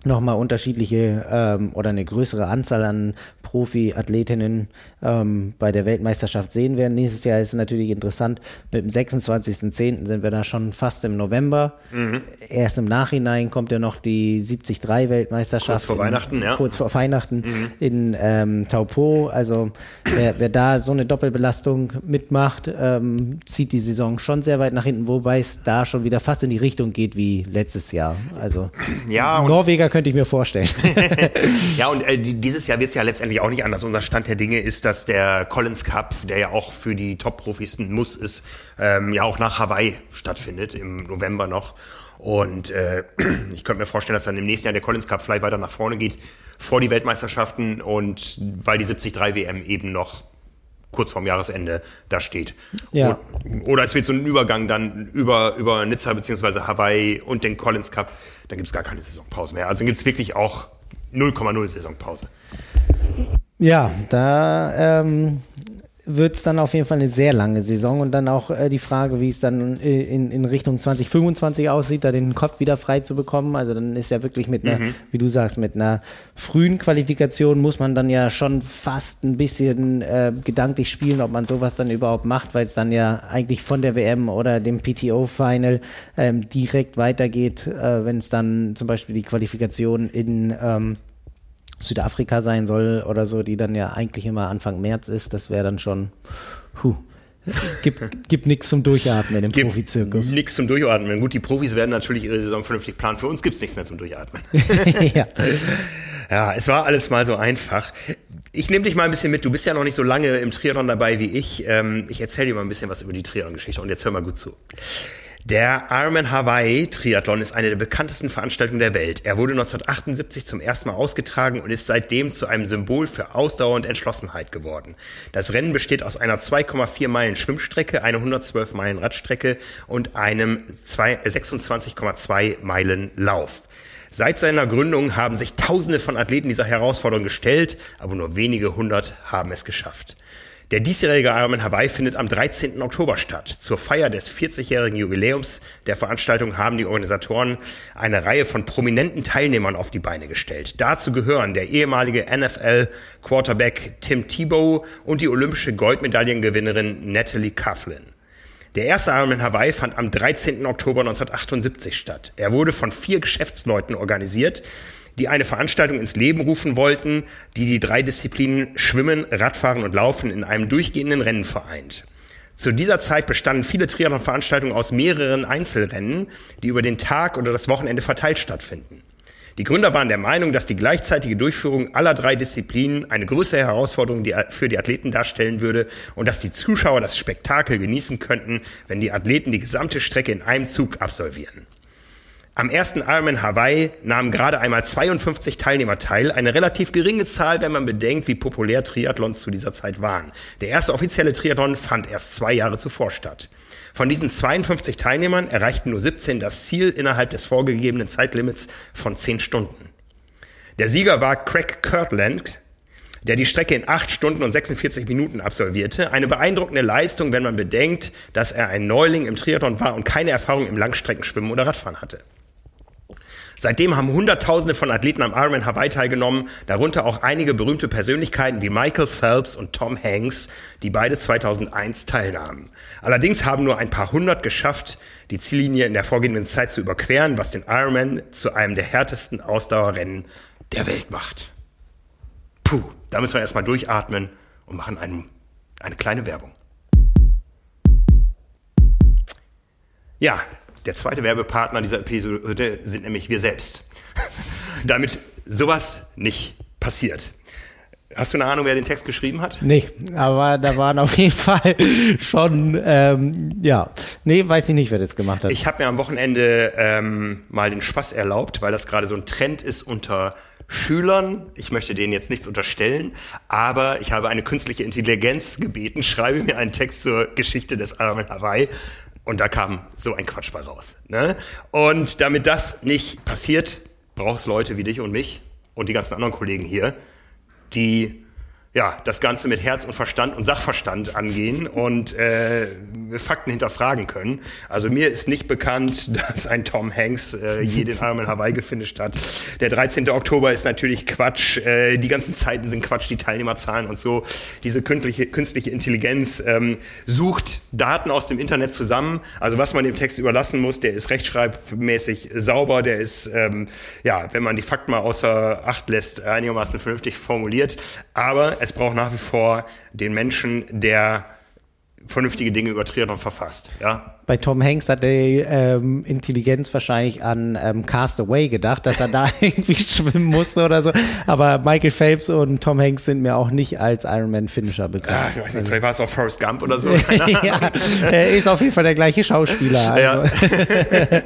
nochmal unterschiedliche ähm, oder eine größere Anzahl an Profi-Athletinnen ähm, bei der Weltmeisterschaft sehen werden. Nächstes Jahr ist es natürlich interessant. Mit dem 26.10. sind wir da schon fast im November. Mhm. Erst im Nachhinein kommt ja noch die 73-Weltmeisterschaft. Kurz vor in, Weihnachten, ja. Kurz vor Weihnachten mhm. in ähm, Taupo. Also wer, wer da so eine Doppelbelastung mitmacht, ähm, zieht die Saison schon sehr weit nach hinten, wobei es da schon wieder fast in die Richtung geht wie letztes Jahr. Also ja, Norweger könnte ich mir vorstellen. ja, und äh, dieses Jahr wird es ja letztendlich auch nicht anders. Unser Stand der Dinge ist, dass der Collins Cup, der ja auch für die Top-Profis ein Muss ist, ähm, ja auch nach Hawaii stattfindet, im November noch. Und äh, ich könnte mir vorstellen, dass dann im nächsten Jahr der Collins Cup vielleicht weiter nach vorne geht, vor die Weltmeisterschaften und weil die 73 WM eben noch kurz vorm Jahresende da steht. Ja. Oder es wird so ein Übergang dann über, über Nizza beziehungsweise Hawaii und den Collins Cup. Dann gibt es gar keine Saisonpause mehr. Also gibt es wirklich auch 0,0 Saisonpause. Ja, da ähm, wird es dann auf jeden Fall eine sehr lange Saison und dann auch äh, die Frage, wie es dann äh, in, in Richtung 2025 aussieht, da den Kopf wieder frei zu bekommen. Also dann ist ja wirklich mit einer, mhm. wie du sagst, mit einer frühen Qualifikation muss man dann ja schon fast ein bisschen äh, gedanklich spielen, ob man sowas dann überhaupt macht, weil es dann ja eigentlich von der WM oder dem PTO-Final ähm, direkt weitergeht, äh, wenn es dann zum Beispiel die Qualifikation in ähm, Südafrika sein soll oder so, die dann ja eigentlich immer Anfang März ist, das wäre dann schon, huh, gibt, gibt nichts zum Durchatmen im Profizirkus. Nichts zum Durchatmen. Gut, die Profis werden natürlich ihre Saison vernünftig planen. Für uns gibt es nichts mehr zum Durchatmen. ja. Ja, es war alles mal so einfach. Ich nehme dich mal ein bisschen mit. Du bist ja noch nicht so lange im Triathlon dabei wie ich. Ähm, ich erzähle dir mal ein bisschen was über die Triathlon-Geschichte und jetzt hör mal gut zu. Der Ironman Hawaii Triathlon ist eine der bekanntesten Veranstaltungen der Welt. Er wurde 1978 zum ersten Mal ausgetragen und ist seitdem zu einem Symbol für Ausdauer und Entschlossenheit geworden. Das Rennen besteht aus einer 2,4 Meilen Schwimmstrecke, einer 112 Meilen Radstrecke und einem 26,2 Meilen Lauf. Seit seiner Gründung haben sich Tausende von Athleten dieser Herausforderung gestellt, aber nur wenige hundert haben es geschafft. Der diesjährige Ironman Hawaii findet am 13. Oktober statt. Zur Feier des 40-jährigen Jubiläums der Veranstaltung haben die Organisatoren eine Reihe von prominenten Teilnehmern auf die Beine gestellt. Dazu gehören der ehemalige NFL-Quarterback Tim Tebow und die olympische Goldmedaillengewinnerin Natalie Coughlin. Der erste Ironman Hawaii fand am 13. Oktober 1978 statt. Er wurde von vier Geschäftsleuten organisiert, die eine Veranstaltung ins Leben rufen wollten, die die drei Disziplinen Schwimmen, Radfahren und Laufen in einem durchgehenden Rennen vereint. Zu dieser Zeit bestanden viele Triathlon-Veranstaltungen aus mehreren Einzelrennen, die über den Tag oder das Wochenende verteilt stattfinden. Die Gründer waren der Meinung, dass die gleichzeitige Durchführung aller drei Disziplinen eine größere Herausforderung für die Athleten darstellen würde und dass die Zuschauer das Spektakel genießen könnten, wenn die Athleten die gesamte Strecke in einem Zug absolvieren. Am ersten Ironman Hawaii nahmen gerade einmal 52 Teilnehmer teil, eine relativ geringe Zahl, wenn man bedenkt, wie populär Triathlons zu dieser Zeit waren. Der erste offizielle Triathlon fand erst zwei Jahre zuvor statt. Von diesen 52 Teilnehmern erreichten nur 17 das Ziel innerhalb des vorgegebenen Zeitlimits von 10 Stunden. Der Sieger war Craig Kirtland, der die Strecke in 8 Stunden und 46 Minuten absolvierte. Eine beeindruckende Leistung, wenn man bedenkt, dass er ein Neuling im Triathlon war und keine Erfahrung im Langstreckenschwimmen oder Radfahren hatte. Seitdem haben Hunderttausende von Athleten am Ironman Hawaii teilgenommen, darunter auch einige berühmte Persönlichkeiten wie Michael Phelps und Tom Hanks, die beide 2001 teilnahmen. Allerdings haben nur ein paar hundert geschafft, die Ziellinie in der vorgehenden Zeit zu überqueren, was den Ironman zu einem der härtesten Ausdauerrennen der Welt macht. Puh, da müssen wir erstmal durchatmen und machen einen, eine kleine Werbung. Ja, der zweite Werbepartner dieser Episode sind nämlich wir selbst. Damit sowas nicht passiert. Hast du eine Ahnung, wer den Text geschrieben hat? Nee, aber da waren auf jeden Fall schon, ähm, ja. Nee, weiß ich nicht, wer das gemacht hat. Ich habe mir am Wochenende ähm, mal den Spaß erlaubt, weil das gerade so ein Trend ist unter Schülern. Ich möchte denen jetzt nichts unterstellen, aber ich habe eine künstliche Intelligenz gebeten, schreibe mir einen Text zur Geschichte des Armen Hawaii und da kam so ein Quatsch bei raus. Ne? Und damit das nicht passiert, braucht es Leute wie dich und mich und die ganzen anderen Kollegen hier, die ja, das Ganze mit Herz und Verstand und Sachverstand angehen und äh, Fakten hinterfragen können. Also mir ist nicht bekannt, dass ein Tom Hanks äh, je den Arm in Hawaii gefinisht hat. Der 13. Oktober ist natürlich Quatsch. Äh, die ganzen Zeiten sind Quatsch, die Teilnehmerzahlen und so. Diese künstliche, künstliche Intelligenz ähm, sucht Daten aus dem Internet zusammen. Also was man dem Text überlassen muss, der ist rechtschreibmäßig sauber, der ist, ähm, ja, wenn man die Fakten mal außer Acht lässt, einigermaßen vernünftig formuliert. Aber es braucht nach wie vor den Menschen, der vernünftige Dinge über Triathlon verfasst. Ja? Bei Tom Hanks hat die ähm, Intelligenz wahrscheinlich an ähm, Castaway gedacht, dass er da irgendwie schwimmen musste oder so. Aber Michael Phelps und Tom Hanks sind mir auch nicht als Ironman-Finisher bekannt. Ja, ich weiß nicht, vielleicht war es auch Forrest Gump oder so. ja, er ist auf jeden Fall der gleiche Schauspieler. Also. Ja.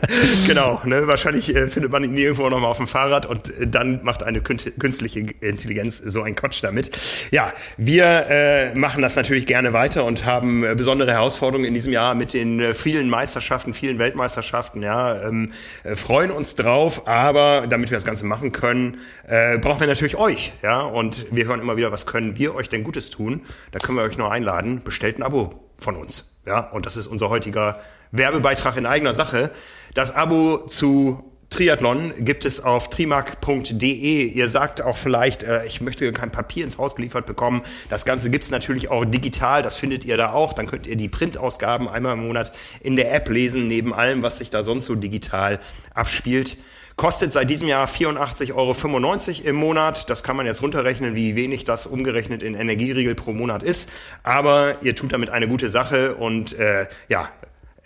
genau, ne? wahrscheinlich äh, findet man ihn irgendwo nochmal auf dem Fahrrad und äh, dann macht eine künstliche Intelligenz so einen Quatsch damit. Ja, wir äh, machen das natürlich gerne weiter und haben äh, besondere Herausforderungen in diesem Jahr mit den äh, vielen Meisterschaften, vielen Weltmeisterschaften, ja, ähm, äh, freuen uns drauf, aber damit wir das Ganze machen können, äh, brauchen wir natürlich euch, ja, und wir hören immer wieder, was können wir euch denn Gutes tun? Da können wir euch nur einladen, bestellt ein Abo von uns, ja, und das ist unser heutiger Werbebeitrag in eigener Sache. Das Abo zu Triathlon gibt es auf trimark.de. Ihr sagt auch vielleicht, äh, ich möchte kein Papier ins Haus geliefert bekommen. Das Ganze gibt es natürlich auch digital, das findet ihr da auch. Dann könnt ihr die Printausgaben einmal im Monat in der App lesen, neben allem, was sich da sonst so digital abspielt. Kostet seit diesem Jahr 84,95 Euro im Monat. Das kann man jetzt runterrechnen, wie wenig das umgerechnet in Energieriegel pro Monat ist. Aber ihr tut damit eine gute Sache und äh, ja,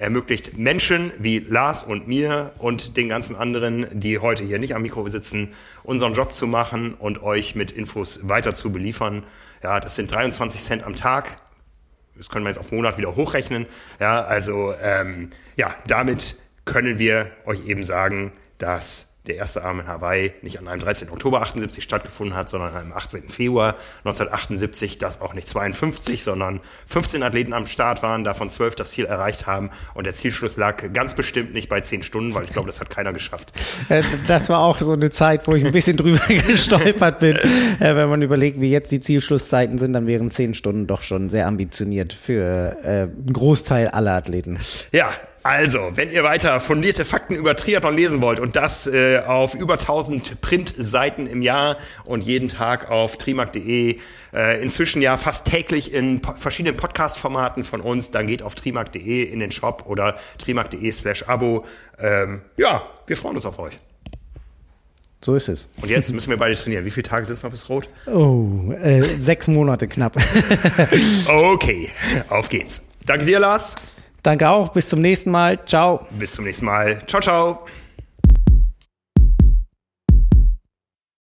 ermöglicht Menschen wie Lars und mir und den ganzen anderen, die heute hier nicht am Mikro sitzen, unseren Job zu machen und euch mit Infos weiter zu beliefern. Ja, das sind 23 Cent am Tag. Das können wir jetzt auf Monat wieder hochrechnen. Ja, also ähm, ja, damit können wir euch eben sagen, dass der erste Arm in Hawaii nicht an einem 13. Oktober 78 stattgefunden hat, sondern am 18. Februar 1978, dass auch nicht 52, sondern 15 Athleten am Start waren, davon 12 das Ziel erreicht haben und der Zielschluss lag ganz bestimmt nicht bei 10 Stunden, weil ich glaube, das hat keiner geschafft. Äh, das war auch so eine Zeit, wo ich ein bisschen drüber gestolpert bin. Äh, wenn man überlegt, wie jetzt die Zielschlusszeiten sind, dann wären 10 Stunden doch schon sehr ambitioniert für äh, einen Großteil aller Athleten. Ja, also, wenn ihr weiter fundierte Fakten über Triathlon lesen wollt und das äh, auf über 1000 Printseiten im Jahr und jeden Tag auf trimark.de, äh, inzwischen ja fast täglich in po verschiedenen Podcast-Formaten von uns, dann geht auf trimark.de in den Shop oder trimark.de slash Abo. Ähm, ja, wir freuen uns auf euch. So ist es. Und jetzt müssen wir beide trainieren. Wie viele Tage sind es noch bis rot? Oh, äh, sechs Monate knapp. okay, auf geht's. Danke dir, Lars. Danke auch. Bis zum nächsten Mal. Ciao. Bis zum nächsten Mal. Ciao, ciao.